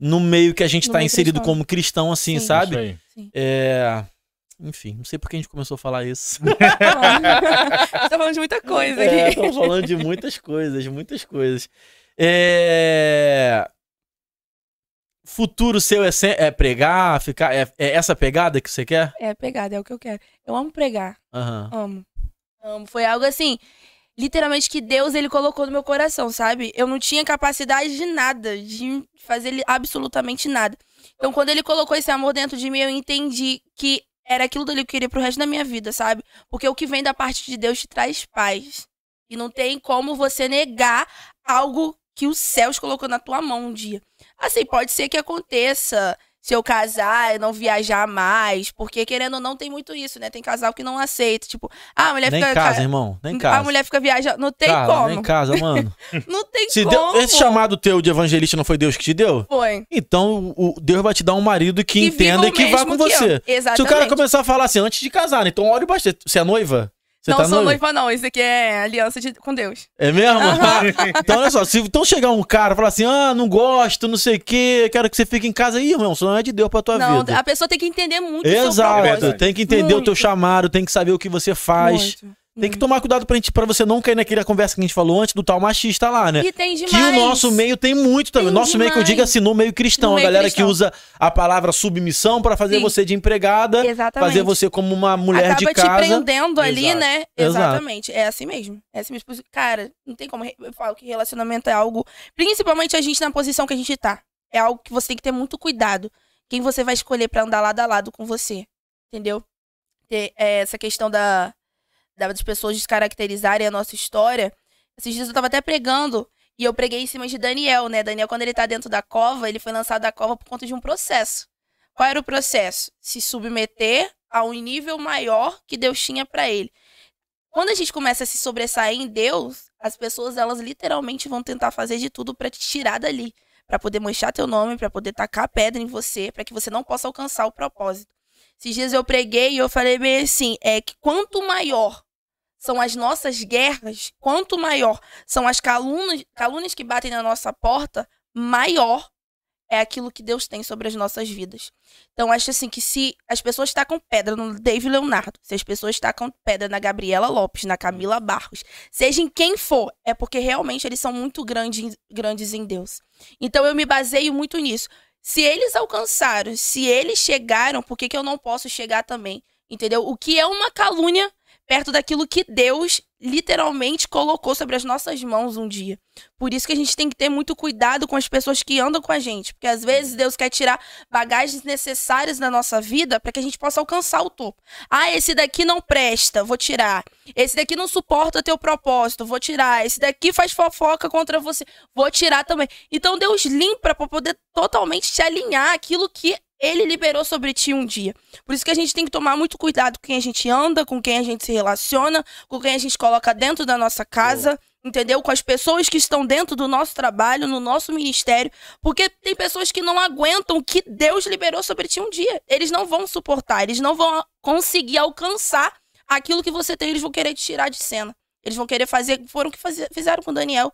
no meio que a gente No tá meio inserido cristão. como cristão, assim, Sim. sabe? É. Enfim, não sei por que a gente começou a falar isso. [laughs] [laughs] tá falando de muita coisa É, aqui. estamos falando de muitas coisas, muitas coisas. É... Futuro seu é, se- é pregar, ficar. É, é essa pegada que você quer? É pegada, é o que eu quero. Eu amo pregar. Aham. Amo. Amo. Foi algo assim, literalmente que Deus ele colocou no meu coração, sabe? Eu não tinha capacidade de nada, de fazer absolutamente nada. Então, quando ele colocou esse amor dentro de mim, eu entendi que era aquilo que eu queria pro resto da minha vida, sabe? Porque o que vem da parte de Deus te traz paz. E não tem como você negar algo que os céus colocou na tua mão um dia. Assim, pode ser que aconteça se eu casar e não viajar mais, porque querendo ou não tem muito isso, né? Tem casal que não aceita, tipo, ah, a mulher Nem fica casa, ca- irmão. Nem casa. a mulher fica viajando, não tem Cara, como. Nem casa, [laughs] mano. Não tem Se como. Deus- esse chamado teu de evangelista não foi Deus que te deu? foi Então o Deus vai te dar um marido que, viva entenda e que vá com que eu. você. Exatamente. Se o cara começar a falar assim antes de casar, né? Então olha bastante. Você é noiva? Você não tá sou noiva? noiva, não. Isso aqui é aliança de- com Deus. É mesmo? [laughs] Então, olha só, se então chegar um cara e falar assim, ah, não gosto, não sei o quê, quero que você fique em casa, aí, irmão, isso não é de Deus pra tua não, vida. a pessoa tem que entender muito Exato, tem que entender o teu Muito. chamado, tem que saber o que você faz. Muito, Tem que tomar cuidado pra, gente, pra você não cair naquela conversa que a gente falou antes do tal machista lá, né? E tem demais. Que o nosso meio tem muito também. Tem nosso meio que eu digo demais. assim, no meio cristão. No a meio galera cristão. que usa a palavra submissão pra fazer Sim. você de empregada, Exatamente. fazer você como uma mulher Acaba de te casa. prendendo ali, Exato. né? Exato. Exatamente. É assim mesmo. É assim mesmo. Cara, não tem como. Eu falo que relacionamento é algo. Principalmente a gente na posição que a gente tá. É algo que você tem que ter muito cuidado. Quem você vai escolher pra andar lado a lado com você. Entendeu? Ter é, essa questão da- das pessoas descaracterizarem a nossa história. Esses dias eu tava até pregando. E eu preguei em cima de Daniel, né? Daniel, quando ele tá dentro da cova, ele foi lançado da cova por conta de um processo. Qual era o processo? Se submeter a um nível maior que Deus tinha para ele. Quando a gente começa a se sobressair em Deus, as pessoas elas literalmente vão tentar fazer de tudo para te tirar dali, para poder manchar teu nome, para poder tacar pedra em você, para que você não possa alcançar o propósito. Esses dias eu preguei e eu falei bem assim, é que quanto maior são as nossas guerras, quanto maior são as calúnias, calúnias que batem na nossa porta, maior é aquilo que Deus tem sobre as nossas vidas. Então, acho assim que se as pessoas tacam pedra no David Leonardo, se as pessoas tacam pedra na Gabriela Lopes, na Camila Barros, seja em quem for, é porque realmente eles são muito grandes, grandes em Deus. Então, eu me baseio muito nisso. Se eles alcançaram, se eles chegaram, por que, que eu não posso chegar também? Entendeu? O que é uma calúnia perto daquilo que Deus literalmente colocou sobre as nossas mãos um dia. Por isso que a gente tem que ter muito cuidado com as pessoas que andam com a gente, porque às vezes Deus quer tirar bagagens necessárias da nossa vida para que a gente possa alcançar o topo. Ah, esse daqui não presta, vou tirar. Esse daqui não suporta teu propósito, vou tirar. Esse daqui faz fofoca contra você, vou tirar também. Então Deus limpa para poder totalmente te alinhar aquilo que ele liberou sobre ti um dia. Por isso que a gente tem que tomar muito cuidado com quem a gente anda, com quem a gente se relaciona, com quem a gente coloca dentro da nossa casa. Entendeu? Com as pessoas que estão dentro do nosso trabalho, no nosso ministério. Porque tem pessoas que não aguentam o que Deus liberou sobre ti um dia. Eles não vão suportar, eles não vão conseguir alcançar aquilo que você tem, eles vão querer te tirar de cena. Eles vão querer fazer, foram o que fizeram com Daniel.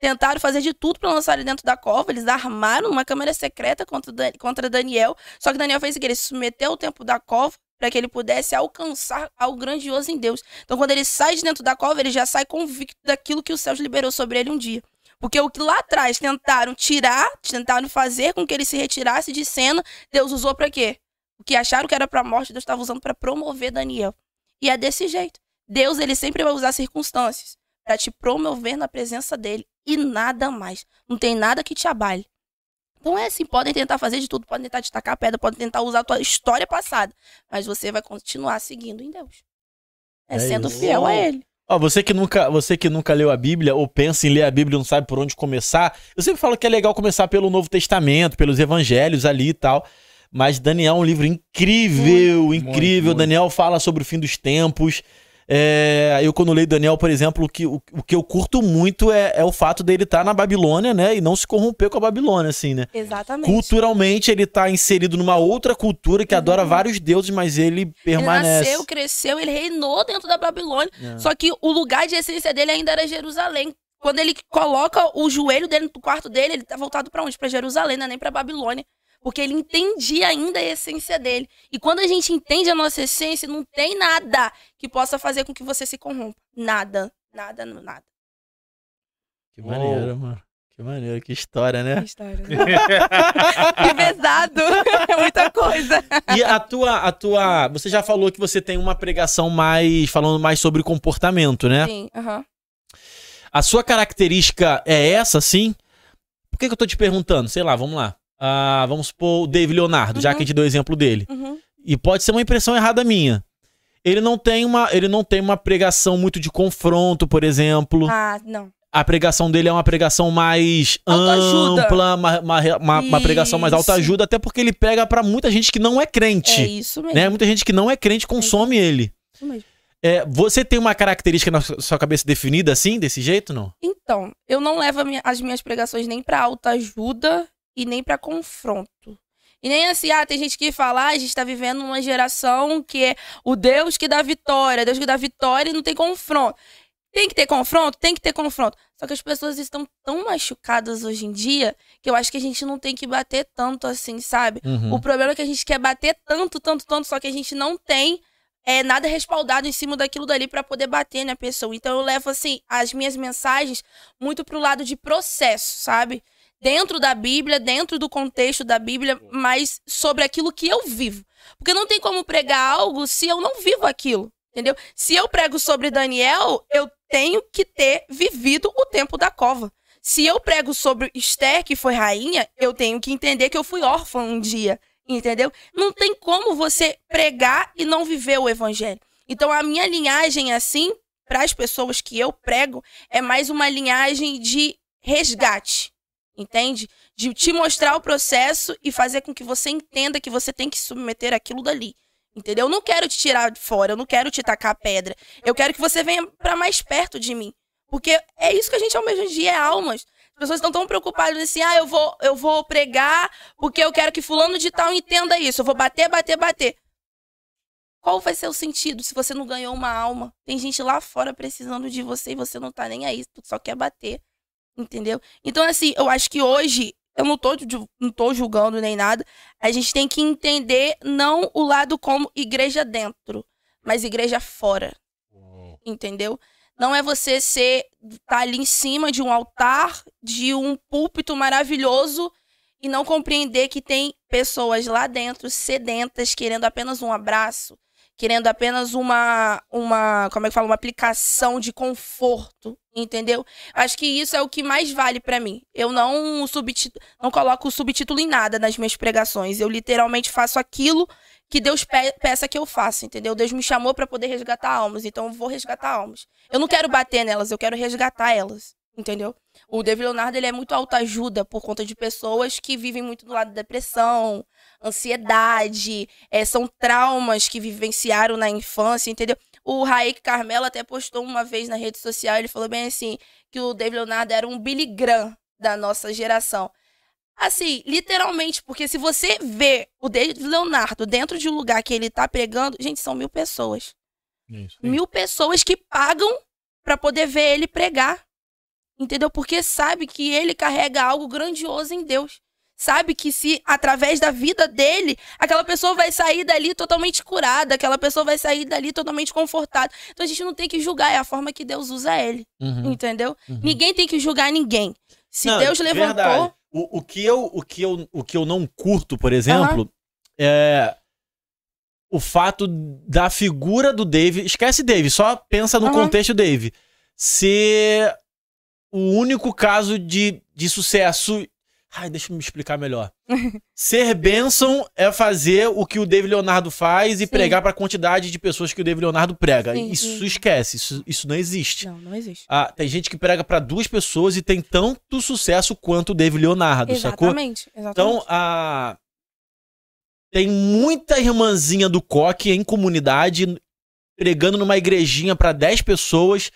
Tentaram fazer de tudo para lançar ele dentro da cova. Eles armaram uma câmera secreta contra, contra Daniel. Só que Daniel fez o que? Ele se submeteu ao tempo da cova para que ele pudesse alcançar algo grandioso em Deus. Então, quando ele sai de dentro da cova, ele já sai convicto daquilo que os céus liberou sobre ele um dia. Porque o que lá atrás tentaram tirar, tentaram fazer com que ele se retirasse de cena, Deus usou para quê? O que acharam que era para morte, Deus estava usando para promover Daniel. E é desse jeito. Deus, ele sempre vai usar circunstâncias para te promover na presença dele e nada mais. Não tem nada que te abale. Então é assim, podem tentar fazer de tudo, podem tentar destacar a pedra, podem tentar usar a tua história passada, mas você vai continuar seguindo em Deus. É, é sendo isso. fiel a ele. Ó, você que nunca, você que nunca leu a Bíblia ou pensa em ler a Bíblia e não sabe por onde começar, eu sempre falo que é legal começar pelo Novo Testamento, pelos evangelhos ali e tal. Mas Daniel é um livro incrível, muito, incrível. Muito, Daniel muito. fala sobre o fim dos tempos. É, eu, quando leio Daniel, por exemplo, o que, o, o que eu curto muito é, é o fato dele estar tá na Babilônia, né? E não se corromper com a Babilônia, assim, né? Exatamente. Culturalmente, ele está inserido numa outra cultura que uhum. adora vários deuses, mas ele permanece. Ele nasceu, cresceu, ele reinou dentro da Babilônia. É. Só que o lugar de essência dele ainda era Jerusalém. Quando ele coloca o joelho dele no quarto dele, ele tá voltado para onde? Para Jerusalém, não é nem para Babilônia porque ele entendia ainda a essência dele. E quando a gente entende a nossa essência, não tem nada que possa fazer com que você se corrompa. Nada, nada, nada. Que maneiro, oh. mano. Que maneiro, que história, né? Que história. Né? [laughs] que pesado. [laughs] É muita coisa. E a tua, a tua. Você já falou que você tem uma pregação mais. falando mais sobre comportamento, né? Sim, aham. Uh -huh. A sua característica é essa, sim? Por que, que eu tô te perguntando? Sei lá, vamos lá ah, vamos supor, o David Leonardo, uhum. já que a gente deu o exemplo dele. Uhum. E pode ser uma impressão errada minha. Ele não tem uma, ele não tem uma pregação muito de confronto, por exemplo. Ah, não. A pregação dele é uma pregação mais ampla, uma, uma, uma, uma, pregação mais alta ajuda, até porque ele pega para muita gente que não é crente. É isso mesmo. Né? Muita gente que não é crente consome é ele. Isso mesmo. É, você tem uma característica na sua cabeça definida assim, desse jeito, não? Então, eu não levo as minhas pregações nem para alta ajuda e nem para confronto. E nem assim, ah, tem gente que fala, ah, a gente tá vivendo uma geração que é o Deus que dá vitória, Deus que dá vitória e não tem confronto. Tem que ter confronto? Tem que ter confronto. Só que as pessoas estão tão machucadas hoje em dia que eu acho que a gente não tem que bater tanto assim, sabe? Uhum. O problema é que a gente quer bater tanto, tanto, tanto, só que a gente não tem é, nada respaldado em cima daquilo dali para poder bater na pessoa. Então eu levo, assim, as minhas mensagens muito pro lado de processo, sabe? Dentro da Bíblia, dentro do contexto da Bíblia, mas sobre aquilo que eu vivo. Porque não tem como pregar algo se eu não vivo aquilo, entendeu? Se eu prego sobre Daniel, eu tenho que ter vivido o tempo da cova. Se eu prego sobre Esther, que foi rainha, eu tenho que entender que eu fui órfã um dia, entendeu? Não tem como você pregar e não viver o evangelho. Então a minha linhagem assim, para as pessoas que eu prego, é mais uma linhagem de resgate, entende? De te mostrar o processo e fazer com que você entenda que você tem que submeter aquilo dali. Entendeu? Eu não quero te tirar de fora, eu não quero te tacar pedra. Eu quero que você venha para mais perto de mim. Porque é isso que a gente hoje em dia, é almas. As pessoas estão tão preocupadas assim, ah, eu vou, eu vou pregar porque eu quero que fulano de tal entenda isso. Eu vou bater, bater, bater. Qual vai ser o sentido se você não ganhou uma alma? Tem gente lá fora precisando de você e você não tá nem aí, só quer bater. Entendeu? Então, assim, eu acho que hoje, eu não tô, não tô julgando nem nada, a gente tem que entender não o lado como igreja dentro, mas igreja fora. Entendeu? Não é você ser tá ali em cima de um altar, de um púlpito maravilhoso e não compreender que tem pessoas lá dentro sedentas querendo apenas um abraço, querendo apenas uma uma, como é que fala, uma aplicação de conforto, entendeu? Acho que isso é o que mais vale para mim. Eu não subtítulo, não coloco subtítulo em nada nas minhas pregações. Eu literalmente faço aquilo que Deus pe peça que eu faça, entendeu? Deus me chamou para poder resgatar almas, então eu vou resgatar almas. Eu não quero bater nelas, eu quero resgatar elas, entendeu? O David Leonardo ele é muito autoajuda por conta de pessoas que vivem muito do lado da depressão, ansiedade, é, são traumas que vivenciaram na infância, entendeu? O Raik Carmelo até postou uma vez na rede social, ele falou bem assim, que o David Leonardo era um Billy Graham da nossa geração. Assim, literalmente, porque se você vê o David Leonardo dentro de um lugar que ele tá pregando, gente, são mil pessoas. Isso, mil pessoas que pagam para poder ver ele pregar. Entendeu? Porque sabe que ele carrega algo grandioso em Deus. Sabe que se através da vida dele, aquela pessoa vai sair dali totalmente curada, aquela pessoa vai sair dali totalmente confortada. Então a gente não tem que julgar, é a forma que Deus usa ele. Uhum. Entendeu? Uhum. Ninguém tem que julgar ninguém. Se não, Deus levantou. Verdade. O, o, que eu, o, que eu, o que eu não curto, por exemplo, uhum. é o fato da figura do Dave. Esquece Dave, só pensa no uhum. contexto Dave. Ser o único caso de, de sucesso. Ai, deixa eu me explicar melhor. Ser bênção é fazer o que o David Leonardo faz e Sim. pregar para a quantidade de pessoas que o David Leonardo prega. Sim, isso esquece, isso, isso não existe. Não, não existe. Ah, tem gente que prega para duas pessoas e tem tanto sucesso quanto o David Leonardo, exatamente, sacou? Exatamente. Então, a tem muita irmãzinha do coque em comunidade pregando numa igrejinha para 10 pessoas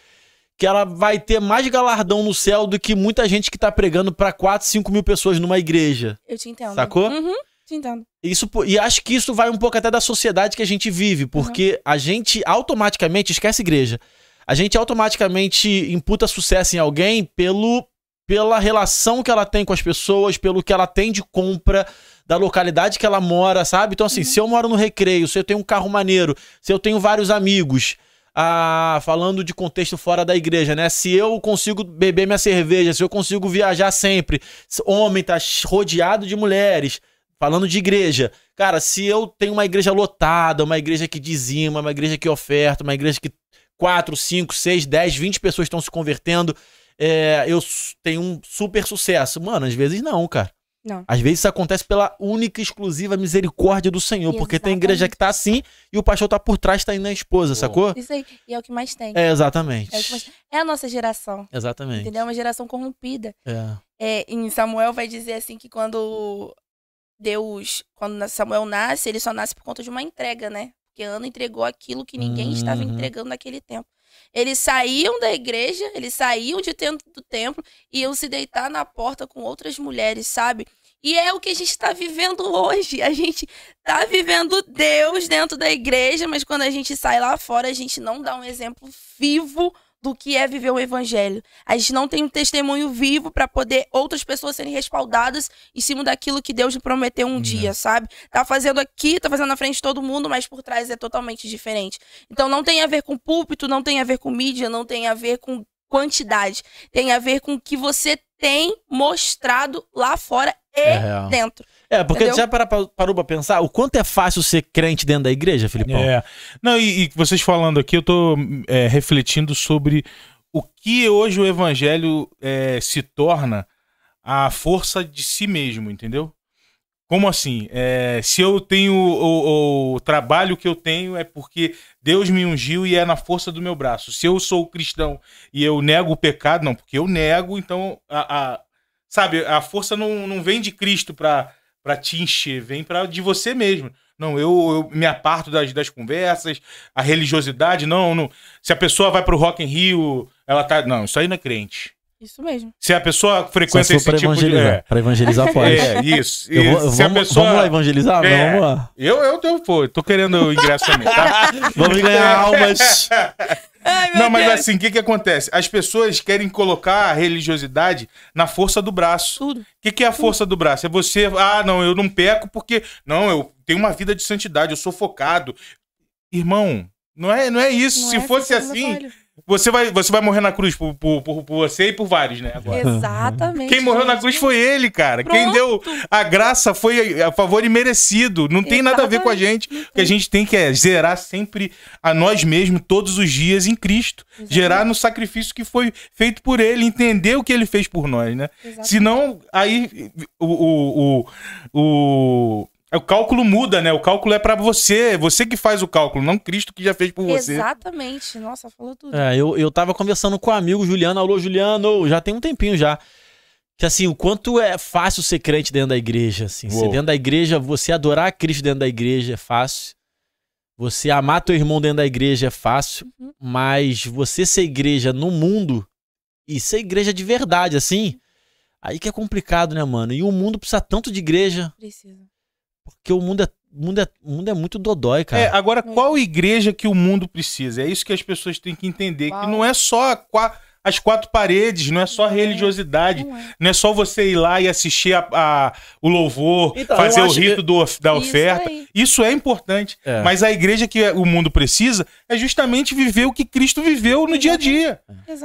que ela vai ter mais galardão no céu do que muita gente que tá pregando para 4, 5 mil pessoas numa igreja. Eu te entendo. Sacou? Uhum, te entendo. Isso, e acho que isso vai um pouco até da sociedade que a gente vive, porque uhum. a gente automaticamente, esquece igreja, a gente automaticamente imputa sucesso em alguém pelo, pela relação que ela tem com as pessoas, pelo que ela tem de compra da localidade que ela mora, sabe? Então, assim, uhum. se eu moro no recreio, se eu tenho um carro maneiro, se eu tenho vários amigos, ah, falando de contexto fora da igreja, né? Se eu consigo beber minha cerveja, se eu consigo viajar sempre, homem tá rodeado de mulheres, falando de igreja. Cara, se eu tenho uma igreja lotada, uma igreja que dizima, uma igreja que oferta, uma igreja que 4, 5, 6, 10, 20 pessoas estão se convertendo, é, eu tenho um super sucesso. Mano, às vezes não, cara. Não. Às vezes isso acontece pela única e exclusiva misericórdia do Senhor. Exatamente. Porque tem igreja que tá assim e o pastor tá por trás, tá indo na esposa, sacou? Isso aí. E é o que mais tem. É, exatamente. É, mais... é a nossa geração. Exatamente. Entendeu? É uma geração corrompida. É. é. Em Samuel vai dizer assim que quando Deus, quando Samuel nasce, ele só nasce por conta de uma entrega, né? Porque Ana entregou aquilo que ninguém uhum. estava entregando naquele tempo. Eles saíam da igreja, eles saíam de dentro do templo e iam se deitar na porta com outras mulheres, sabe? E é o que a gente está vivendo hoje. A gente está vivendo Deus dentro da igreja, mas quando a gente sai lá fora, a gente não dá um exemplo vivo do que é viver o evangelho. A gente não tem um testemunho vivo para poder outras pessoas serem respaldadas em cima daquilo que Deus prometeu um dia, sabe? Tá fazendo aqui, tá fazendo na frente de todo mundo, mas por trás é totalmente diferente. Então não tem a ver com púlpito, não tem a ver com mídia, não tem a ver com quantidade. Tem a ver com o que você tem mostrado lá fora e é dentro. É, porque Entendeu? já para, parou pra pensar o quanto é fácil ser crente dentro da igreja, Filipão? É. Não, e, e vocês falando aqui, eu tô é, refletindo sobre o que hoje o evangelho é, se torna a força de si mesmo, entendeu? Como assim? É, se eu tenho o, o, trabalho que eu tenho é porque Deus me ungiu e é na força do meu braço. Se eu sou cristão e eu nego o pecado, não, porque eu nego, então a, a sabe, a força não, não vem de Cristo para te encher, vem para de você mesmo. Não, eu, eu, me aparto das, das conversas, a religiosidade, não, não. Se a pessoa vai pro Rock in Rio, ela tá. Não, isso aí não é crente. Isso mesmo. Se a pessoa frequenta esse tipo de. É. Pra evangelizar [laughs] pode. É, isso. Eu vou, se vamos, pessoa... vamos lá evangelizar? É. Vamos lá. Eu, eu, eu pô, tô querendo o ingresso também, tá? [laughs] vamos ganhar almas. [laughs] Ai, Não, mas Deus. assim, o que que acontece? As pessoas querem colocar a religiosidade na força do braço. Tudo. O que, que é a força do braço? É você, ah, não, eu não peco porque. Não, eu tenho uma vida de santidade, eu sou focado. Irmão, não é, não é isso. Não Se é fosse assim, falha. Você vai, você vai morrer na cruz por, por, por, por você e por vários, né? Agora. Exatamente. Quem morreu na cruz foi ele, cara. Quem deu a graça foi a favor e merecido. Não tem nada a ver com a gente. O que a gente tem que é zerar sempre a nós mesmos todos os dias em Cristo. Exatamente. Gerar no sacrifício que foi feito por ele, entender o que ele fez por nós, né? Exatamente. Senão, aí o, o, o, o, o cálculo muda, né? O cálculo é pra você. Você que faz o cálculo, não Cristo que já fez por você. Exatamente. Nossa, falou tudo. É, eu, eu tava conversando com um amigo, Juliano. Alô, Juliano, já tem um tempinho já. Que assim, o quanto é fácil ser crente dentro da igreja, assim. Ser Uou. dentro da igreja, você adorar Cristo dentro da igreja é fácil. Você amar teu irmão dentro da igreja é fácil. Uhum. Mas você ser igreja no mundo e ser igreja de verdade, assim, aí que é complicado, né, mano? E o mundo precisa tanto de igreja, Precisa. Porque o mundo é, mundo é, mundo é muito dodói, cara. É, agora, qual igreja que o mundo precisa? É isso que as pessoas têm que entender. Que Qual? não é só a qua- as quatro paredes, não é só a Não é. religiosidade. Não é. Não é só você ir lá e assistir a- a- o louvor, Então, fazer o rito do- da Isso oferta. aí. Isso é importante. É. Mas a igreja que o mundo precisa é justamente viver o que Cristo viveu no dia a dia.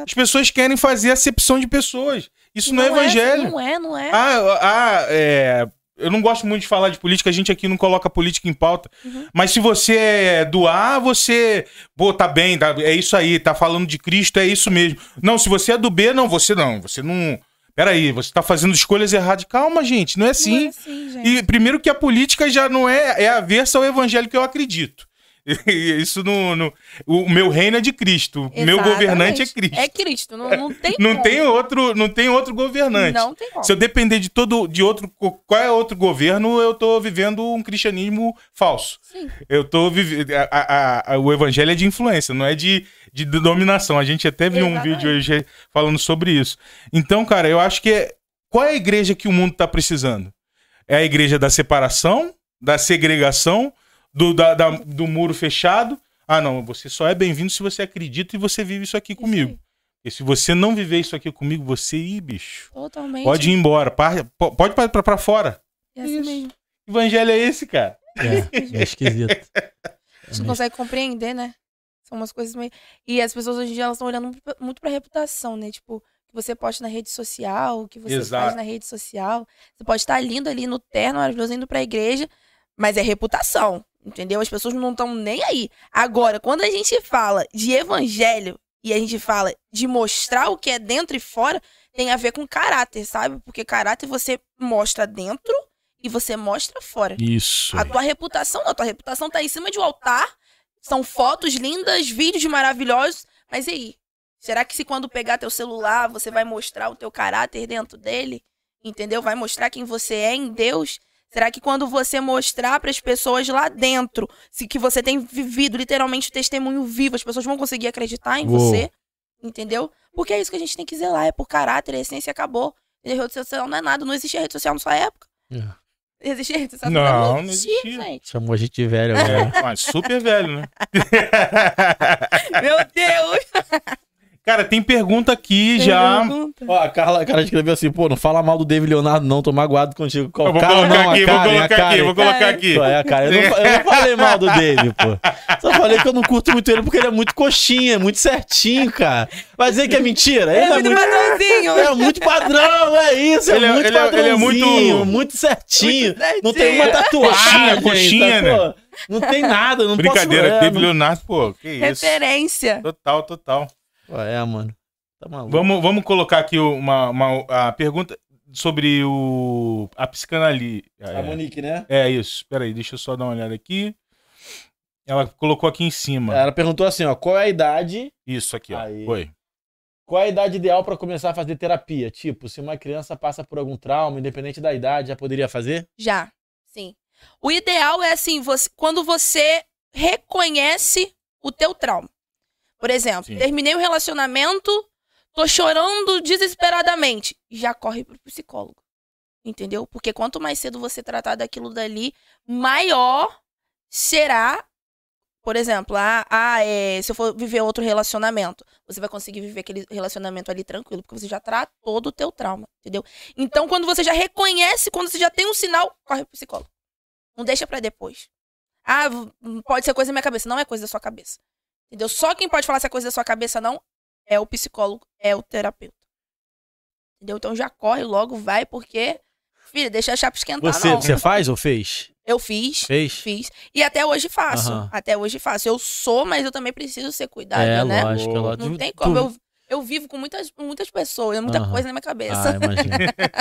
As pessoas querem fazer acepção de pessoas. Isso não, é evangelho. Não é, não é. Ah, ah, é. Eu não gosto muito de falar de política, a gente aqui não coloca política em pauta. Uhum. Mas se você é do A, você. Pô, tá bem, tá- é isso aí, tá falando de Cristo, é isso mesmo. Não, se você é do B, não, você não. Você não. Peraí, você tá fazendo escolhas erradas. Calma, gente, não é Não é assim. assim, gente. E primeiro que a política já não é, é aversa ao evangelho que eu acredito. [laughs] Isso não. não- o meu reino é de Cristo. Meu governante é Cristo. É Cristo. Não, não [laughs] tem Não como. tem outro, não tem outro governante. Não tem como. Se eu depender de todo, de outro, qual é outro governo, eu tô vivendo um cristianismo falso. Sim. Eu tô vivendo, o evangelho é de influência, não é de, de dominação. A gente até viu um vídeo hoje falando sobre isso. Então, cara, eu acho que é, qual é a igreja que o mundo tá precisando? É a igreja da separação, da segregação, do, da- da- do muro fechado. Ah, não, você só é bem-vindo se você acredita e você vive isso aqui Isso comigo. aí. E se você não viver isso aqui comigo, você, ih, bicho. Totalmente. Pode ir embora. par- Pode para pra, pra fora. É assim Isso. mesmo. Que evangelho é esse, cara? É, é [laughs] esquisito. A gente não consegue compreender, né? São umas coisas meio. E as pessoas hoje em dia elas estão olhando muito pra- reputação, né? Tipo, o que você posta na rede social, o que você Exato. faz na rede social. Você pode estar lindo ali no terno, maravilhoso, indo pra igreja, mas é reputação. Entendeu? As pessoas não estão nem aí. Agora, quando a gente fala de evangelho e a gente fala de mostrar o que é dentro e fora, tem a ver com caráter, sabe? Porque caráter você mostra dentro e você mostra fora. Isso. A tua reputação não, a tua reputação tá em cima de um altar. São fotos lindas, vídeos maravilhosos. Mas e aí? Será que se quando pegar teu celular, você vai mostrar o teu caráter dentro dele? Entendeu? Vai mostrar quem você é em Deus? Será que quando você mostrar para as pessoas lá dentro, se que você tem vivido literalmente o testemunho vivo, as pessoas vão conseguir acreditar em Uou. você? Entendeu? Porque é isso que a gente tem que zelar, é por caráter, a essência acabou. A rede social não é nada, não existia rede social na sua época. É. Existia rede social Não, na sua época? não existia, existia. gente. Chamou a gente de velho agora. É, mas super velho, né? [laughs] Meu Deus! [laughs] Cara, tem pergunta aqui já. Pergunta. Ó, a Carla, a Carla escreveu assim, pô, não fala mal do David Leonardo não, tô magoado contigo. Eu vou Carla, colocar não, aqui, vou Karen, a colocar aqui, Karen. vou colocar aqui. Qual é, cara? Eu não, eu não falei mal do David, pô. Só falei que eu não curto muito ele porque ele é muito coxinha, é muito certinho, cara. Vai dizer que é mentira? Ele É muito padrãozinho. É muito padrão, é isso, é Ele é- muito ele é- ele é muito- padrãozinho, muito certinho. Muito Não tem uma certinho. tatuagem, Coxinha, gente, né? pô. Não tem nada, não Brincadeira, posso... é, David Leonardo, pô, que isso. Referência. Total, total. É, mano. Tá maluco. Vamos, vamos colocar aqui uma, uma- a pergunta. sobre o a psicanálise. A Monique, né? É isso. Peraí, deixa eu só dar uma olhada aqui. Ela colocou aqui em cima. Ela perguntou assim, ó, qual é a idade? Isso aqui, ó. Aí. Foi. Qual é a idade ideal pra começar a fazer terapia? Tipo, se uma criança passa por algum trauma, independente da idade, já poderia fazer? Já, sim. O ideal é assim, você, quando você reconhece o teu trauma. Por exemplo, Sim. terminei o relacionamento, tô chorando desesperadamente. Já corre pro psicólogo. Entendeu? Porque quanto mais cedo você tratar daquilo dali, maior será. Por exemplo, ah, ah, é, se eu for viver outro relacionamento, você vai conseguir viver aquele relacionamento ali tranquilo, porque você já tratou do teu trauma, entendeu? Então, quando você já reconhece, quando você já tem um sinal, corre pro psicólogo. Não deixa pra depois. Ah, pode ser coisa da minha cabeça. Não é coisa da sua cabeça. Entendeu? Só quem pode falar se é coisa da sua cabeça não é o psicólogo, é o terapeuta. Entendeu? Então já corre logo, vai, porque. Filha, deixa a chapa esquentar, Você, não. você faz ou fez? Eu fiz. Fez? Fiz. E até hoje faço. Aham. Até hoje faço. Eu sou, mas eu também preciso ser cuidada, é, né? lógico, é Não lógico. Não tem como. Eu, eu vivo com muitas, muitas pessoas, é muita Aham. coisa na minha cabeça. Ah, imagino.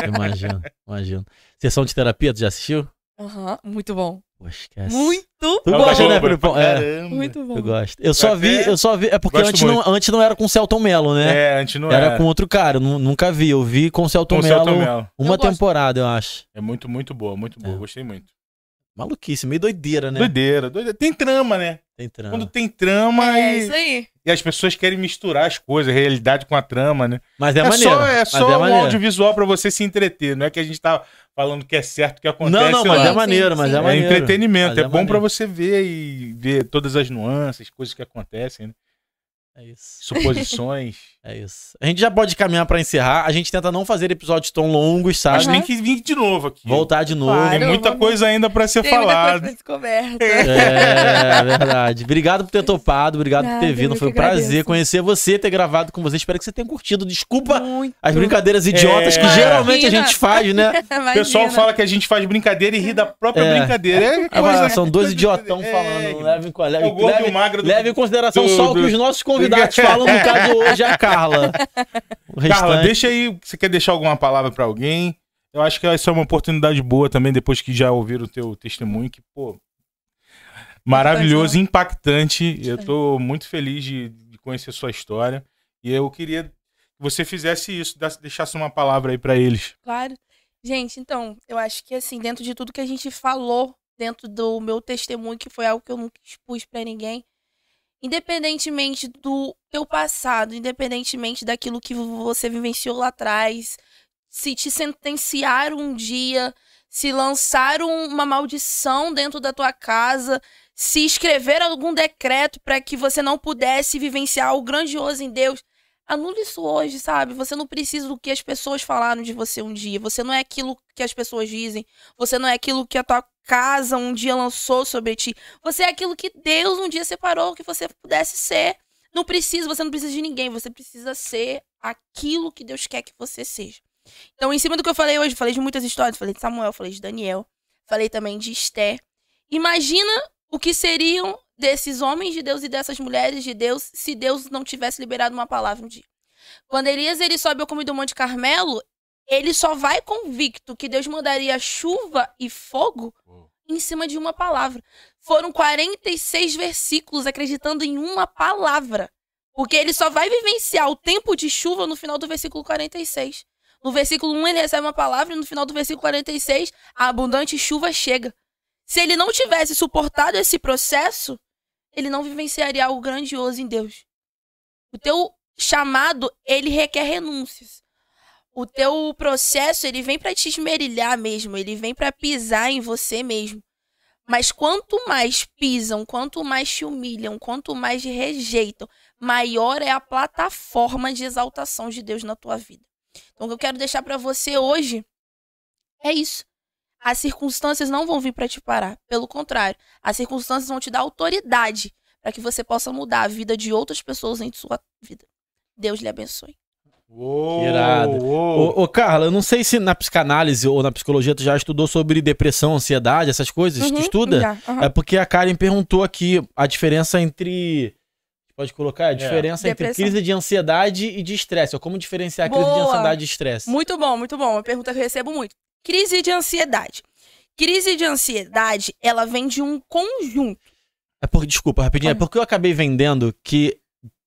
imagino, imagino. Sessão de terapia, tu já assistiu? Aham, muito bom. Esquece. Muito Tu o gosta, né, Felipão? É, caramba. Muito bom. eu gosto. Eu só vi, eu só vi. É porque gosto antes não, antes não era com o Celton Mello, né? É, antes não era era. com outro cara, nunca vi. Eu vi com o Celton Mello uma Eu gosto. temporada, eu acho. É muito, muito boa, muito boa. É. Gostei muito. Maluquice, meio doideira, né? Doideira, doideira. Tem trama, né? Tem trama. Quando tem trama É e, isso aí. e as pessoas querem misturar as coisas, a realidade com a trama, né? Mas é, É, maneiro. só, é mas só é um maneiro. audiovisual pra você se entreter. Não é que a gente tá falando que é certo que acontece. Não, não, mas lá. é maneiro, Sim, mas sim. é É maneiro. entretenimento, Mas é, bom pra maneiro. você ver e ver todas as nuances, coisas que acontecem, né? É isso. suposições. [laughs] É isso. A gente já pode caminhar pra encerrar. A gente tenta não fazer episódios tão longos, sabe? Mas tem que vir de novo aqui. Voltar de novo. Claro. Tem muita vamos- coisa ainda pra ser Tem muita coisa falada. pra descoberta. É, verdade. Obrigado por ter topado, obrigado por ter Nada, vindo. Foi um que prazer agradeço. conhecer você, ter gravado com você. Espero que você tenha curtido. Desculpa Muito. as brincadeiras idiotas que É. geralmente a Imagina. gente faz, né? [laughs] O pessoal fala que a gente faz brincadeira e ri da própria É. brincadeira. É Ah, coisa... são dois idiotão É. falando. Leve, É leve, leve, leve em consideração do- só o que os nossos convidados falam. No caso hoje é a Carla. Carla, deixa aí. Você quer deixar alguma palavra pra alguém? Eu acho que essa é uma oportunidade boa também, depois que já ouviram o teu testemunho, que, pô. Maravilhoso, impactante. Eu tô muito feliz de, de conhecer sua história. E eu queria que você fizesse isso, deixasse uma palavra aí pra eles. Claro. Gente, então, eu acho que assim, dentro de tudo que a gente falou, dentro do meu testemunho, que foi algo que eu nunca expus pra ninguém, independentemente do teu passado, independentemente daquilo que você vivenciou lá atrás, se te sentenciaram um dia, se lançaram uma maldição dentro da tua casa, se escreveram algum decreto para que você não pudesse vivenciar o grandioso em Deus, anule isso hoje, sabe? Você não precisa do que as pessoas falaram de você um dia. Você não é aquilo que as pessoas dizem. Você não é aquilo que a tua casa um dia lançou sobre ti. Você é aquilo que Deus um dia separou que você pudesse ser. Não precisa, você não precisa de ninguém. Você precisa ser aquilo que Deus quer que você seja. Então, em cima do que eu falei hoje, falei de muitas histórias. Falei de Samuel, falei de Daniel. Falei também de Esther. Imagina o que seriam desses homens de Deus e dessas mulheres de Deus se Deus não tivesse liberado uma palavra um dia. Quando Elias ele sobe ao cume do Monte Carmelo, ele só vai convicto que Deus mandaria chuva e fogo em cima de uma palavra. Foram 46 versículos acreditando em uma palavra. Porque ele só vai vivenciar o tempo de chuva no final do versículo 46. No versículo 1 ele recebe uma palavra e no final do versículo 46 a abundante chuva chega. Se ele não tivesse suportado esse processo, ele não vivenciaria algo grandioso em Deus. O teu chamado, ele requer renúncias. O teu processo, ele vem para te esmerilhar mesmo, ele vem para pisar em você mesmo. Mas quanto mais pisam, quanto mais te humilham, quanto mais te rejeitam, maior é a plataforma de exaltação de Deus na tua vida. Então, o que eu quero deixar para você hoje é isso. As circunstâncias não vão vir para te parar. Pelo contrário, as circunstâncias vão te dar autoridade para que você possa mudar a vida de outras pessoas em sua vida. Deus lhe abençoe. Uou, Irado. uou. Ô, ô, Carla, eu não sei se na psicanálise ou na psicologia tu já estudou sobre depressão, ansiedade, essas coisas. tu Uhum, estuda? já, aham. É porque a Karen perguntou aqui a diferença entre pode colocar a diferença entre Depressão. crise de ansiedade e de estresse. Ou como diferenciar a crise de Boa. ansiedade e estresse. Muito bom, muito bom. Uma pergunta que eu recebo muito. Crise de ansiedade. Crise de ansiedade, ela vem de um conjunto. É porque, desculpa, rapidinho. É porque eu acabei vendendo que,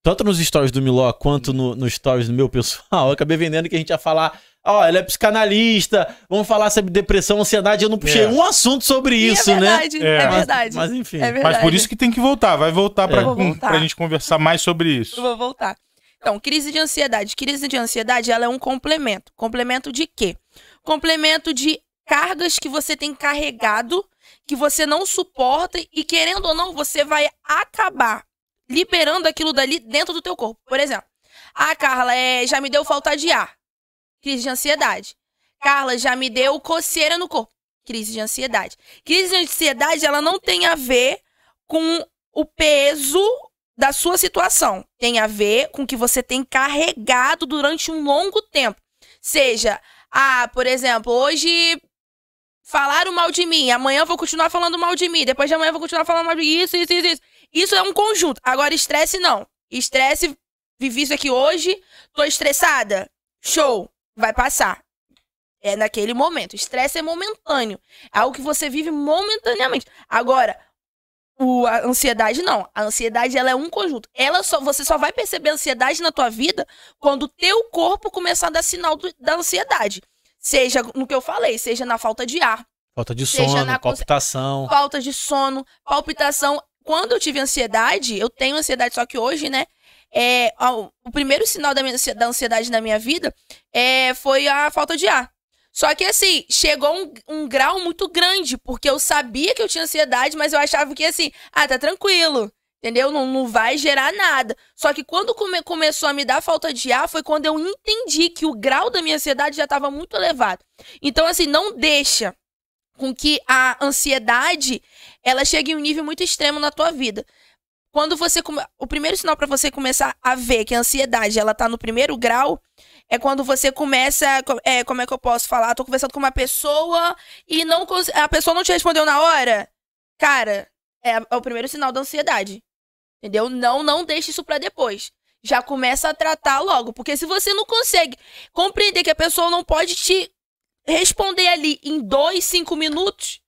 tanto nos stories do Miló quanto no, nos stories do meu pessoal, [laughs] eu acabei vendendo que a gente ia falar. Ó, ela é psicanalista, vamos falar sobre depressão, ansiedade. Eu não puxei É. um assunto sobre E isso, é né? verdade, É. é, Mas- verdade. Mas, enfim. É verdade. Mas por isso que tem que voltar. Vai voltar pra, É. Voltar. pra gente conversar mais sobre Eu isso. vou voltar. Então, crise de ansiedade. Crise de ansiedade, ela é um complemento. Complemento de quê? Complemento de cargas que você tem carregado, que você não suporta e querendo ou não, você vai acabar liberando aquilo dali dentro do teu corpo. Por exemplo, ah, Carla, é, já me deu falta de ar. Crise de ansiedade. Carla, já me deu coceira no corpo. Crise de ansiedade. Crise de ansiedade, ela não tem a ver com o peso da sua situação. Tem a ver com o que você tem carregado durante um longo tempo. Seja, ah, por exemplo, hoje falaram mal de mim, amanhã eu vou continuar falando mal de mim, depois de amanhã eu vou continuar falando mal de isso, isso, isso, isso. Isso é um conjunto. Agora, estresse não. Estresse, vivi isso aqui hoje, tô estressada. Show, vai passar. É naquele momento. Estresse é momentâneo. É algo que você vive momentaneamente. Agora, o, a ansiedade não. A ansiedade ela é um conjunto. Ela só, você só vai perceber a ansiedade na tua vida quando o teu corpo começar a dar sinal do- da ansiedade. Seja no que eu falei, seja na falta de ar, Falta de sono, palpitação. falta de sono, palpitação. Quando eu tive ansiedade, eu tenho ansiedade, só que hoje, né? É, o primeiro sinal da, minha, da ansiedade na minha vida é, foi a falta de ar. Só que assim, chegou um, um grau muito grande, porque eu sabia que eu tinha ansiedade, mas eu achava que assim, ah, tá tranquilo. Entendeu? Não, não vai gerar nada. Só que quando come- começou a me dar falta de ar, foi quando eu entendi que o grau da minha ansiedade já estava muito elevado. Então, assim, não deixa com que a ansiedade ela chegue em um nível muito extremo na tua vida. Quando você come... o primeiro sinal para você começar a ver que a ansiedade ela tá no primeiro grau é quando você começa, co- é, como é que eu posso falar? Tô conversando com uma pessoa e não a pessoa não te respondeu na hora. Cara, é, é o primeiro sinal da ansiedade. Entendeu? Não, não deixe isso pra depois. Já começa a tratar logo, porque se você não consegue compreender que a pessoa não pode te responder ali em dois, cinco minutos,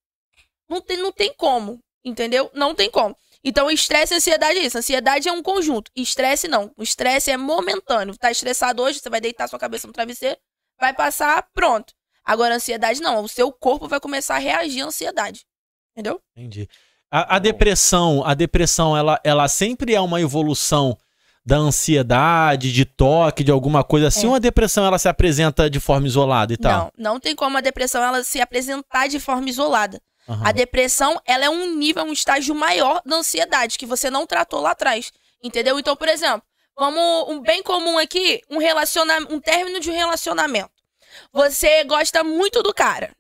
não tem, não tem como, entendeu? Não tem como. Então, estresse e ansiedade é isso. Ansiedade é um conjunto. Estresse não. O estresse é momentâneo. Tá estressado hoje, você vai deitar sua cabeça no travesseiro, vai passar, pronto. Agora, ansiedade não. O seu corpo vai começar a reagir à ansiedade. Entendeu? Entendi. A, a depressão, a depressão, ela, ela sempre é uma evolução da ansiedade, de toque, de alguma coisa assim, É. ou a depressão ela se apresenta de forma isolada e tal? Não, não tem como a depressão ela se apresentar de forma isolada. Aham. A depressão, ela é um nível, um estágio maior da ansiedade que você não tratou lá atrás. Entendeu? Então, por exemplo, vamos um bem comum aqui, um relacionamento, um término de um relacionamento. Você gosta muito do cara.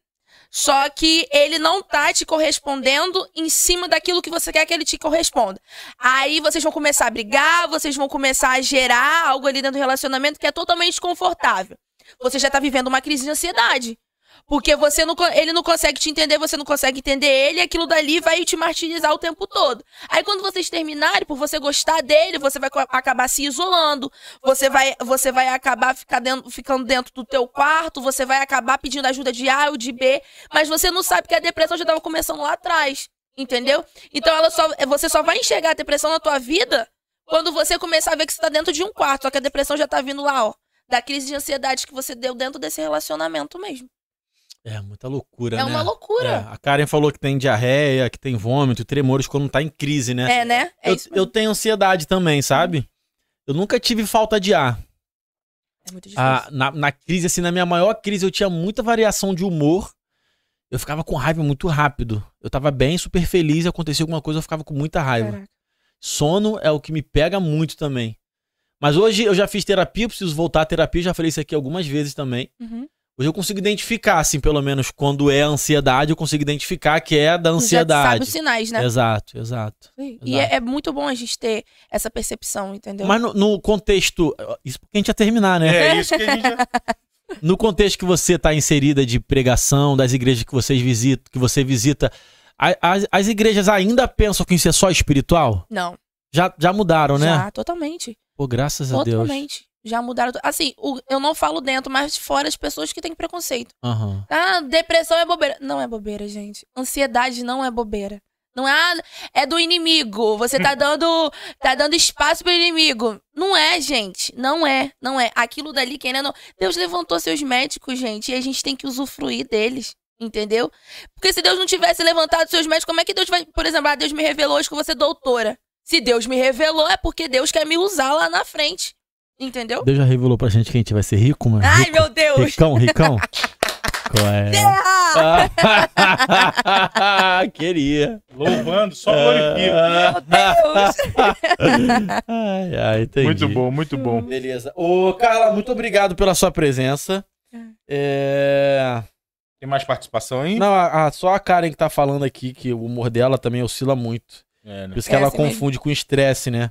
Só que ele não tá te correspondendo em cima daquilo que você quer que ele te corresponda. Aí vocês vão começar a brigar, vocês vão começar a gerar algo ali dentro do relacionamento que é totalmente desconfortável. Você já tá vivendo uma crise de ansiedade. Porque você não, ele não consegue te entender, você não consegue entender ele, e aquilo dali vai te martirizar o tempo todo. Aí quando vocês terminarem, por você gostar dele, você vai acabar se isolando, você vai, você vai acabar ficar dentro- ficando dentro do teu quarto, você vai acabar pedindo ajuda de A ou de B, mas você não sabe que a depressão já estava começando lá atrás, entendeu? Então ela só, você só vai enxergar a depressão na tua vida quando você começar a ver que você tá dentro de um quarto, só que a depressão já tá vindo lá, ó, da crise de ansiedade que você deu dentro desse relacionamento mesmo. É muita loucura, É né? uma loucura. É, a Karen falou que tem diarreia, que tem vômito, tremores quando tá em crise, né? É, né? É eu, eu tenho ansiedade também, sabe? Eu nunca tive falta de ar. É muito difícil. Ah, na, na crise, assim, na minha maior crise, eu tinha muita variação de humor. Eu ficava com raiva muito rápido. Eu tava bem, super feliz, acontecia alguma coisa, eu ficava com muita raiva. Caraca. Sono é o que me pega muito também. Mas hoje eu já fiz terapia, preciso voltar à terapia, já falei isso aqui algumas vezes também. Uhum. Hoje eu consigo identificar, assim, pelo menos quando é ansiedade, eu consigo identificar que é da Já sabe ansiedade. os sinais, né? Exato, exato. E exato. é, é muito bom a gente ter essa percepção, entendeu? Mas no, no contexto. Isso porque a gente ia terminar, né? É isso que a gente já... [laughs] No contexto que você está inserida de pregação, das igrejas que vocês visitam, que você visita, a- as, as igrejas ainda pensam que isso é só espiritual? Não. Já, já mudaram, né? Já, totalmente. Pô, graças a Deus. Totalmente. Já mudaram. Assim, o- eu não falo dentro, mas fora as pessoas que têm preconceito. Aham. Ah, depressão é bobeira. Não é bobeira, gente. Ansiedade não é bobeira. Não é, ah, é do inimigo. Você tá [laughs] dando, tá dando espaço pro inimigo. Não é, gente. Não é, não é. Aquilo dali, querendo. Deus levantou seus médicos, gente, e a gente tem que usufruir deles. Entendeu? Porque se Deus não tivesse levantado seus médicos, como é que Deus vai. Por exemplo, ah, Deus me revelou hoje que você é doutora. Se Deus me revelou, é porque Deus quer me usar lá na frente. Entendeu? Deus já revelou pra gente que a gente vai ser rico, mano. Ai, Rico- meu Deus! Ricão, ricão. [laughs] Qual é? [laughs] Queria. Louvando, só glorifica. ai, ai, entendi. Muito bom, muito bom. Beleza. Ô, Carla, muito obrigado pela sua presença. É... Tem mais participação aí? Não, a- a- só a Karen que tá falando aqui que o humor dela também oscila muito. É, né? Por isso que É ela assim mesmo. confunde com estresse, né?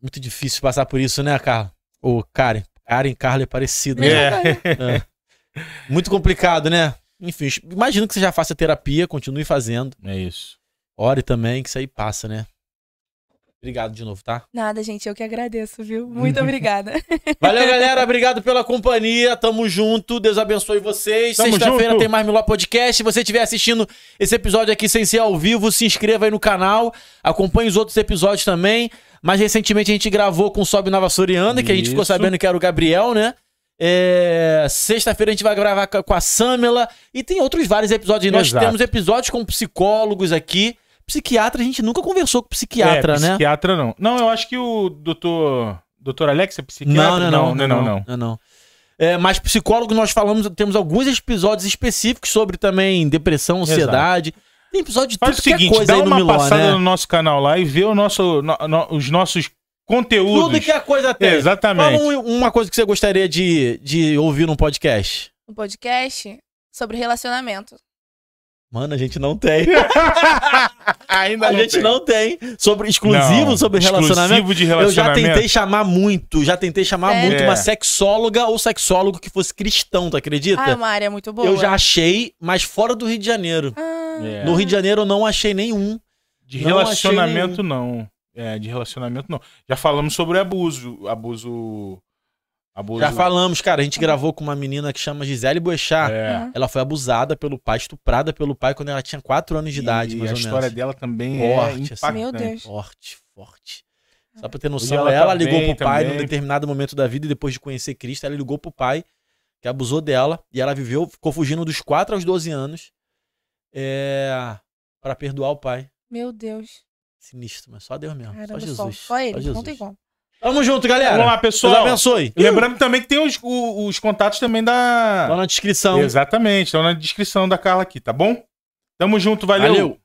Muito difícil passar por isso, né, Carla? Ô, Karen. Karen Carla é parecido, né? É. Muito complicado, né? Enfim, imagino que você já faça terapia, continue fazendo. É isso. Ore também, que isso aí passa, né? Obrigado de novo, tá? Nada, gente, eu que agradeço, viu? Muito [laughs] obrigada. Valeu, galera. Obrigado pela companhia. Tamo junto. Deus abençoe vocês. Sexta-feira tem mais Miló Podcast. Se você estiver assistindo esse episódio aqui sem ser ao vivo, se inscreva aí no canal. Acompanhe os outros episódios também. Mais recentemente a gente gravou com o Sobe Nova Soriana, que a gente ficou sabendo que era o Gabriel, né? É, Sexta-feira a gente vai gravar com a Samela. E tem outros vários episódios. aí. Nós Exato. temos episódios com psicólogos aqui. Psiquiatra, a gente nunca conversou com psiquiatra, é, né? Psiquiatra não. Não, eu acho que o doutor. Doutor Alex é psiquiatra? Não, não, não. não, não, não. não, não. É, mas psicólogo nós falamos, temos alguns episódios específicos sobre também depressão, ansiedade. Tem episódio de Faz tudo o que é seguinte, coisa dá aí no uma Miló, passada né? no nosso canal lá e vê o nosso, no- no- os nossos conteúdos. Tudo que é coisa tem. Exatamente. Fala um- uma coisa que você gostaria de, de ouvir num podcast. Um podcast sobre relacionamento. Mano, a gente não tem. [laughs] Ainda a gente tem. não tem. Sobre, exclusivo Não, sobre relacionamento. Exclusivo de Eu já relacionamento. tentei chamar muito, já tentei chamar É. muito É. uma sexóloga ou sexólogo que fosse cristão, tu acredita? Ah, é uma área muito boa. eu já achei, mas fora do Rio de Janeiro. Ah, É. No Rio de Janeiro eu não achei nenhum. De Não relacionamento, não. É, de relacionamento, não. Já falamos sobre abuso. Abuso. Abuso. Já falamos, cara. A gente gravou com uma menina que chama Gisele Boechat. É. Ela foi abusada pelo pai, estuprada pelo pai quando ela tinha 4 anos de idade, e a ou história menos. dela também Forte, é assim. impactante. Meu Deus. Forte, forte. Só pra ter E noção, ela ela, ligou bem pro pai também. num determinado momento da vida e depois de conhecer Cristo, ela ligou pro pai que abusou dela e ela viveu, ficou fugindo dos 4 aos 12 anos é, para perdoar o pai. Meu Deus. Sinistro, mas só Deus mesmo. Caramba, só só, Jesus. só ele. Jesus. Não tem como. Tamo junto, galera. Vamos lá, Deus pessoal. abençoe. Lembrando também que tem os, o- os contatos também da. Lá na descrição. Exatamente, estão na descrição da Carla aqui, tá bom? Tamo junto, valeu. Valeu.